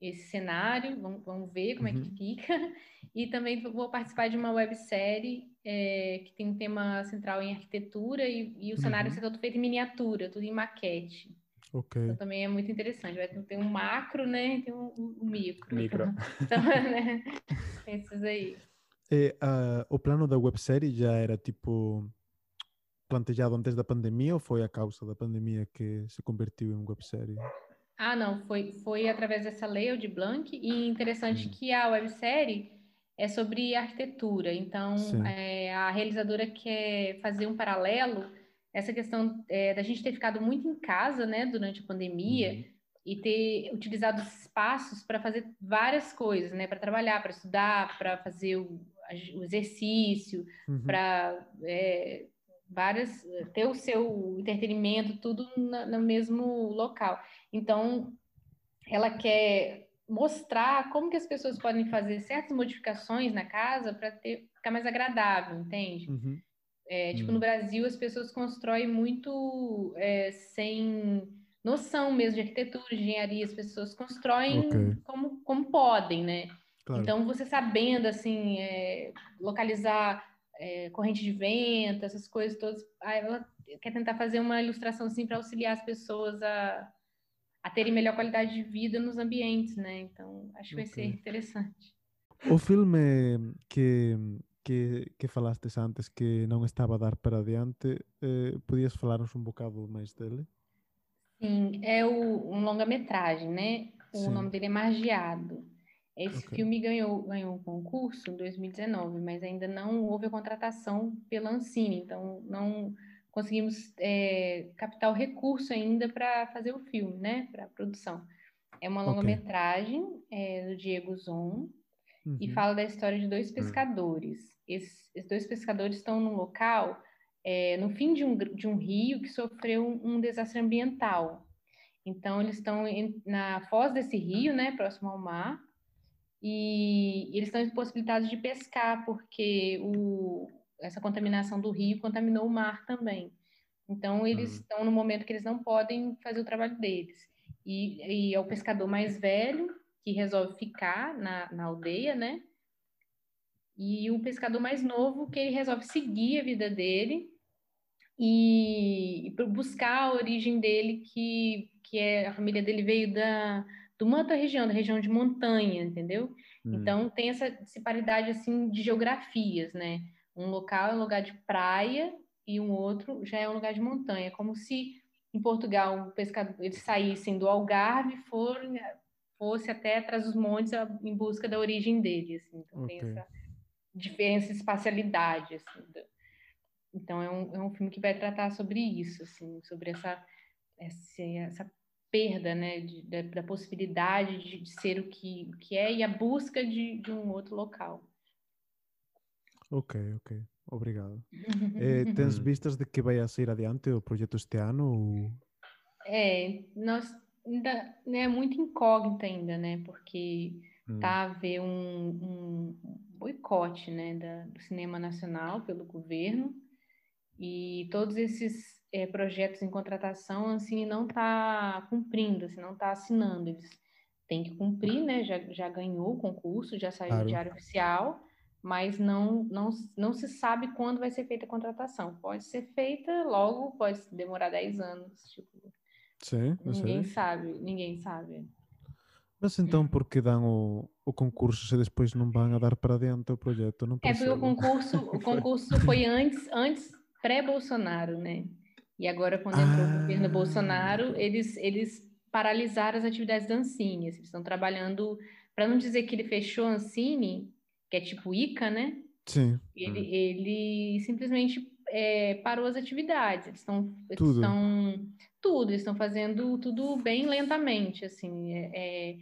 Speaker 3: esse cenário. Vamos, vamos ver como uhum. é que uhum. fica. E também vou participar de uma websérie é, que tem um tema central em arquitetura e, e o cenário uhum. ser todo feito em miniatura, tudo em maquete.
Speaker 2: Okay.
Speaker 3: Então também é muito interessante. Vai ter um macro, né? E tem um, um micro.
Speaker 1: Micro.
Speaker 3: Então, <laughs> né? Esses aí.
Speaker 2: E, uh, o plano da websérie já era tipo planejado antes da pandemia ou foi a causa da pandemia que se convertiu em websérie?
Speaker 3: Ah, não, foi, foi através dessa lei de Blanc e interessante hum. que a websérie é sobre arquitetura. Então, é, a realizadora quer fazer um paralelo essa questão é, da gente ter ficado muito em casa, né, durante a pandemia uhum. e ter utilizado os espaços para fazer várias coisas, né, para trabalhar, para estudar, para fazer o, o, exercício, uhum. para é, várias ter o seu entretenimento tudo na, no mesmo local. Então, ela quer mostrar como que as pessoas podem fazer certas modificações na casa para ficar mais agradável, entende?
Speaker 2: Uhum
Speaker 3: É, tipo, hum. no Brasil, as pessoas constroem muito é, sem noção mesmo de arquitetura, de engenharia, as pessoas constroem okay. como, como podem, né? Claro. Então, você sabendo, assim, é, localizar é, corrente de vento, essas coisas todas, ela quer tentar fazer uma ilustração, assim, para auxiliar as pessoas a, a terem melhor qualidade de vida nos ambientes, né? Então, acho que vai ser interessante.
Speaker 2: O filme que, que, que falaste antes que não estava a dar para adiante, eh, podias falar-nos um bocado mais dele?
Speaker 3: Sim, é o, um longa-metragem, né? O Sim. nome dele é Margeado. Esse okay. filme ganhou, ganhou um concurso em 2019, mas ainda não houve a contratação pela Ancine, então não conseguimos é, captar o recurso ainda para fazer o filme, né? Para a produção. É uma longa-metragem é, do Diego Zon uhum. e fala da história de dois hum. pescadores. Esses, esses dois pescadores estão num local é, no fim de um, de um rio que sofreu um, um desastre ambiental. Então, eles estão em, na foz desse rio, né, próximo ao mar, e, e eles estão impossibilitados de pescar, porque o, essa contaminação do rio contaminou o mar também. Então, eles uhum. estão no momento que eles não podem fazer o trabalho deles. E, e é o pescador mais velho que resolve ficar na, na aldeia, né? E o pescador mais novo que ele resolve seguir a vida dele e, e buscar a origem dele, que, que é a família dele veio da, de uma outra região, da região de montanha, entendeu? Hum. Então tem essa disparidade assim de geografias, né? Um local é um lugar de praia e um outro já é um lugar de montanha, é como se em Portugal o pescador, eles saíssem do Algarve e foram, fosse até atrás dos montes em busca da origem deles. Assim. Então okay. tem essa diferença de espacialidade. Assim, do... Então é um, é um filme que vai tratar sobre isso, assim, sobre essa, essa, essa perda, né, de, da, da, possibilidade de, de, ser o que, o que é e a busca de, de um outro local.
Speaker 2: Ok, ok. Obrigado. <laughs> eh, tens vistas de que vai a sair adiante o projeto este ano? Ou...
Speaker 3: É, nós ainda é muito incógnita ainda, né? Porque hum. tá a haver um, um boicote, né, da, do cinema nacional pelo governo e todos esses é, projetos em contratação, assim, não está cumprindo, assim, não está assinando. Eles têm que cumprir, né? Já, já ganhou o concurso, já saiu claro. no diário oficial, mas não, não, não se sabe quando vai ser feita a contratação. Pode ser feita logo, pode demorar 10 anos. Tipo,
Speaker 2: Sim,
Speaker 3: ninguém sei. sabe, ninguém sabe.
Speaker 2: Mas então por que dão o, o concurso se depois não vão a dar para dentro o projeto? Não
Speaker 3: é porque o concurso, o <laughs> concurso foi antes, antes pré-Bolsonaro, né? E agora, quando entrou ah. o governo Bolsonaro, eles, eles paralisaram as atividades da Ancine. Eles estão trabalhando, para não dizer que ele fechou a Ancine, que é tipo ICA, né?
Speaker 2: Sim.
Speaker 3: Ele, ele simplesmente é, parou as atividades. Eles estão tudo. estão tudo, eles estão fazendo tudo bem lentamente, assim. É,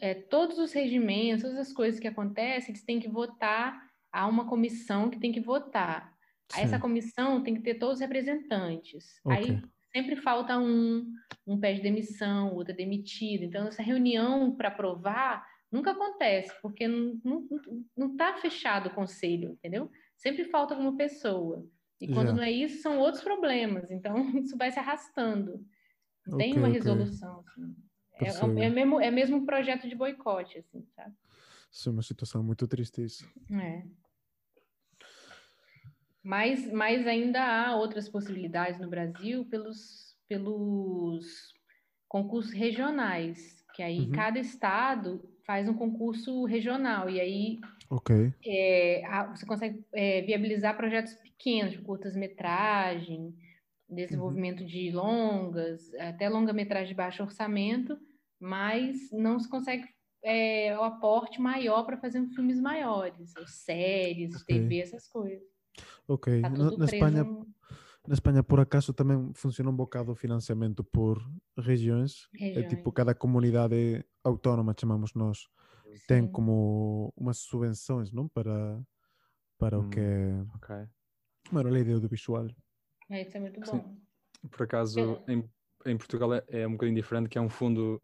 Speaker 3: é, todos os regimentos, todas as coisas que acontecem, eles têm que votar. Há uma comissão que tem que votar. Aí essa comissão tem que ter todos os representantes. Okay. Aí sempre falta um, um pede demissão, outro é demitido. Então, essa reunião para aprovar nunca acontece, porque não está fechado o conselho, entendeu? Sempre falta alguma pessoa. E quando Já. não é isso, são outros problemas. Então, <laughs> isso vai se arrastando. Não okay, tem uma resolução. Assim. É, é, é, mesmo, é mesmo um projeto de boicote, assim, sabe?
Speaker 2: Isso é uma situação muito triste, isso.
Speaker 3: É. Mas, mas ainda há outras possibilidades no Brasil pelos, pelos concursos regionais, que aí uhum. cada estado faz um concurso regional, e aí
Speaker 2: okay.
Speaker 3: é, você consegue é, viabilizar projetos pequenos, de curtas-metragem, desenvolvimento uhum. de longas, até longa-metragem de baixo orçamento, mas não se consegue é, o aporte maior para fazer filmes maiores, séries, okay. TV, essas coisas.
Speaker 2: Ok, na, na Espanha, na Espanha por acaso também funciona um bocado o financiamento por regiões. regiões. É tipo cada comunidade autónoma, chamamos nós, Sim. tem como umas subvenções, não? Para, para hum, o que é
Speaker 1: okay.
Speaker 2: bueno, a lei de audiovisual.
Speaker 3: É, isso é muito bom. Sim.
Speaker 1: Por acaso, é. em, em Portugal é, é, um bocadinho diferente, que é um fundo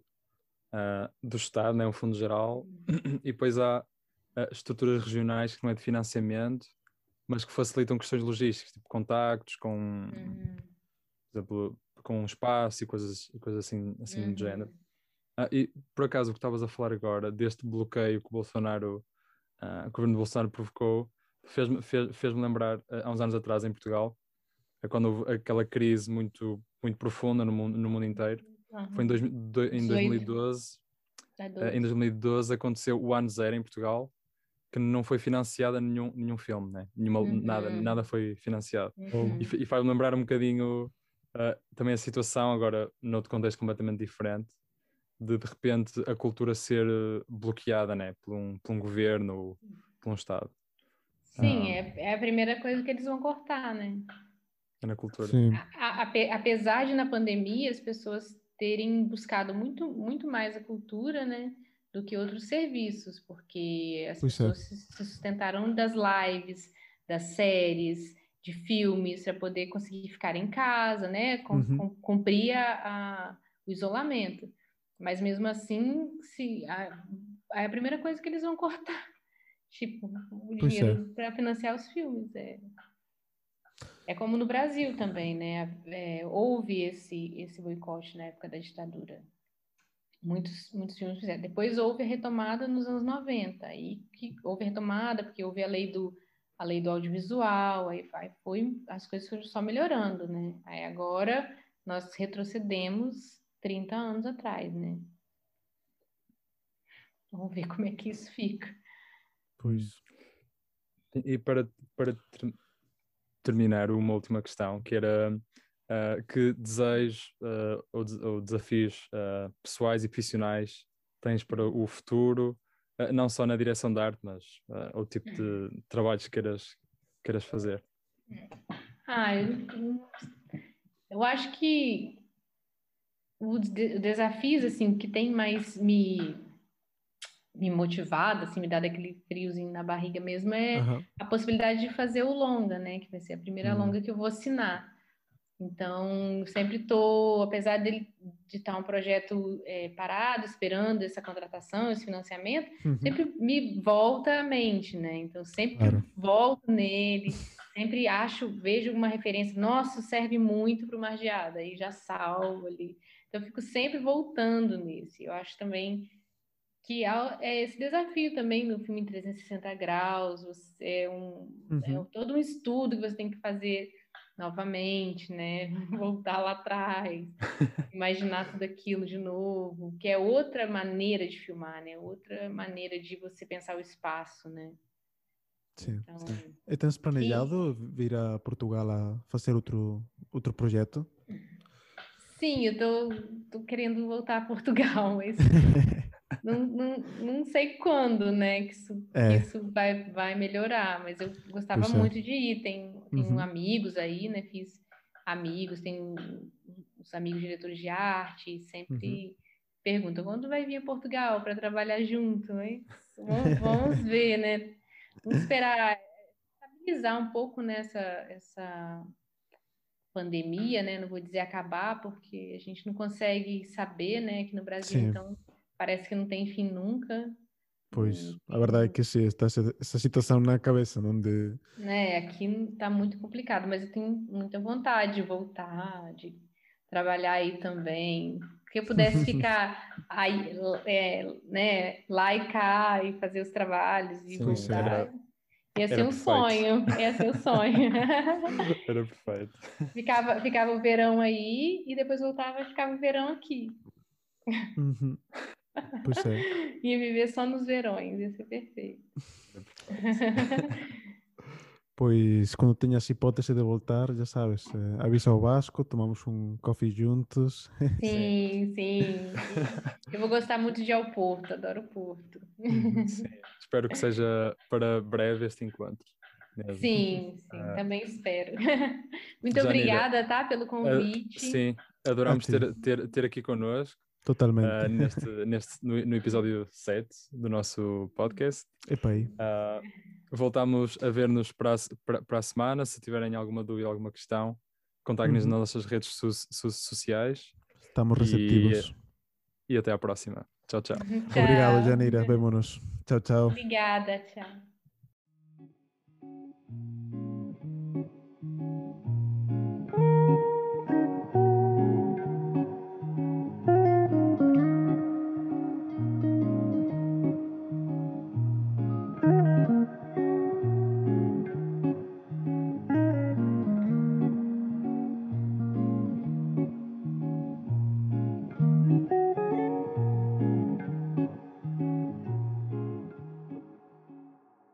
Speaker 1: uh, do Estado, né? um fundo geral, uhum. <clears throat> e depois há uh, estruturas regionais que não é de financiamento, mas que facilitam questões logísticas, tipo contactos com,
Speaker 3: Uhum.
Speaker 1: por exemplo, com espaço e coisas, coisas assim, assim
Speaker 3: Uhum.
Speaker 1: do género. Ah, e por acaso o que estavas a falar agora, deste bloqueio que o Bolsonaro, ah, o governo de Bolsonaro provocou, fez-me fez, fez lembrar há uns anos atrás em Portugal, é quando houve aquela crise muito, muito profunda no mundo, no mundo inteiro. Foi em, dois, do- em
Speaker 3: 18.
Speaker 1: 2012,
Speaker 3: Tá
Speaker 1: ah,
Speaker 3: doido.
Speaker 1: em 2012 aconteceu o Ano Zero em Portugal, que não foi financiado nenhum, nenhum filme, né? Nenhuma, nada,
Speaker 3: Uhum.
Speaker 1: nada foi financiado.
Speaker 3: Uhum.
Speaker 1: E, e faz-me lembrar um bocadinho ah, também a situação, agora noutro contexto completamente diferente, de de repente a cultura ser eh, bloqueada né, por, um, por um governo ou por um Estado.
Speaker 3: Sim,
Speaker 1: Ah.
Speaker 3: é, é a primeira coisa que eles vão cortar, né?
Speaker 1: É na cultura.
Speaker 2: Sim.
Speaker 3: A- ape- apesar de na pandemia as pessoas terem buscado muito, muito mais a cultura, né, do que outros serviços, porque as
Speaker 2: Pois é.
Speaker 3: pessoas se se sustentaram das lives, das séries, de filmes, para poder conseguir ficar em casa, né, com,
Speaker 2: Uhum.
Speaker 3: com- cumprir a- a- o isolamento. Mas mesmo assim, se a, é a primeira coisa que eles vão cortar, <laughs> tipo, o
Speaker 2: Pois é.
Speaker 3: dinheiro para financiar os filmes. É. É como no Brasil também, né? É, houve esse, esse boicote na época da ditadura. Muitos, muitos filmes fizeram. Depois houve a retomada nos anos 90. Aí que houve retomada, porque houve a lei do, a lei do audiovisual, aí vai- foi, as coisas foram só melhorando, né? Aí agora nós retrocedemos 30 anos atrás, né? Vamos ver como é que isso fica.
Speaker 2: Pois.
Speaker 1: E para, para terminar, uma última questão, que era ah, que desejos ah, ou, des- ou desafios ah, pessoais e profissionais tens para o futuro, não só na direção de arte, mas o tipo de trabalhos que queiras, queiras fazer.
Speaker 3: Ah, eu, eu acho que os de- desafios assim que tem mais me me motivado, assim, me dado aquele friozinho na barriga mesmo é
Speaker 2: Aham.
Speaker 3: a possibilidade de fazer o longa, né? Que vai ser a primeira
Speaker 2: Uhum.
Speaker 3: longa que eu vou assinar. Então, sempre estou, apesar de estar um projeto é, parado, esperando essa contratação, esse financiamento,
Speaker 2: Uhum.
Speaker 3: sempre me volta à mente, né? Então, sempre
Speaker 2: Claro.
Speaker 3: volto nele, sempre acho, vejo uma referência, nossa, serve muito para o Margeada, aí já salvo ali. Então, eu fico sempre voltando nesse. Eu acho também que há- é esse desafio também no filme em 360 graus, você é um, é
Speaker 2: Uhum.
Speaker 3: todo um estudo que você tem que fazer novamente, né? <laughs> Voltar lá atrás, <laughs> imaginar tudo aquilo de novo, que é outra maneira de filmar, né? Outra maneira de você pensar o espaço, né?
Speaker 2: Sim.
Speaker 3: Então,
Speaker 2: E tens planejado vir a Portugal a fazer outro, outro projeto?
Speaker 3: sim, eu tô, tô querendo voltar a Portugal, <laughs> mas não, não, não sei quando, né, que isso, que
Speaker 2: É.
Speaker 3: isso vai, vai melhorar, mas eu gostava
Speaker 2: Pois é.
Speaker 3: muito de ir, tem, tenho
Speaker 2: Uhum.
Speaker 3: amigos aí, né, fiz amigos, tenho os amigos diretores de arte, sempre perguntam, quando vai vir a Portugal para trabalhar junto, hein? Vamos, vamos ver, né, vamos esperar estabilizar um pouco nessa essa pandemia, né? Não vou dizer acabar, porque a gente não consegue saber, né? Aqui no Brasil,
Speaker 2: Sim.
Speaker 3: então parece que não tem fim nunca,
Speaker 2: Pois,
Speaker 3: Hum,
Speaker 2: a verdade é que sim, está essa, situação na cabeça, não de...
Speaker 3: né? Aqui tá muito complicado, mas eu tenho muita vontade de voltar, de trabalhar aí também. Que eu pudesse ficar <laughs> aí, é, né, lá e cá e fazer os trabalhos e
Speaker 1: Sim,
Speaker 3: voltar.
Speaker 1: era-
Speaker 3: Ia ser um
Speaker 1: perfeito.
Speaker 3: sonho, ia ser um sonho. <laughs>
Speaker 1: Era perfeito. <laughs>
Speaker 3: Ficava, ficava o verão aí e depois voltava e ficava o verão aqui.
Speaker 2: Uhum. Pois é. <laughs>
Speaker 3: Ia viver só nos verões, ia ser perfeito.
Speaker 2: Pois quando tenhas hipótese de voltar, já sabes, eh, avisa ao Vasco, tomamos um coffee juntos. <laughs>
Speaker 3: Sim, sim. Eu vou gostar muito de ir ao Porto, adoro o Porto. <laughs>
Speaker 1: Sim. Espero que seja para breve este encontro.
Speaker 3: Sim, sim,
Speaker 1: Ah.
Speaker 3: também espero. Muito
Speaker 1: Janira,
Speaker 3: obrigada, tá, pelo
Speaker 1: Ah,
Speaker 3: convite.
Speaker 1: sim, adoramos ter, ter, ter aqui connosco
Speaker 2: Totalmente.
Speaker 1: ah, neste, neste, no, no episódio 7 do nosso podcast.
Speaker 2: Epa aí.
Speaker 1: Ah, voltamos a ver-nos para, para, para a semana. Se tiverem alguma dúvida, alguma questão, contactem-nos
Speaker 2: Uhum.
Speaker 1: nas nossas redes so- so- sociais
Speaker 2: Estamos
Speaker 1: E-
Speaker 2: receptivos.
Speaker 1: e até à próxima. Tchau, tchau.
Speaker 3: Tchau.
Speaker 2: Obrigado, Janira. Vemo-nos. Tchau, tchau.
Speaker 3: Obrigada, tchau.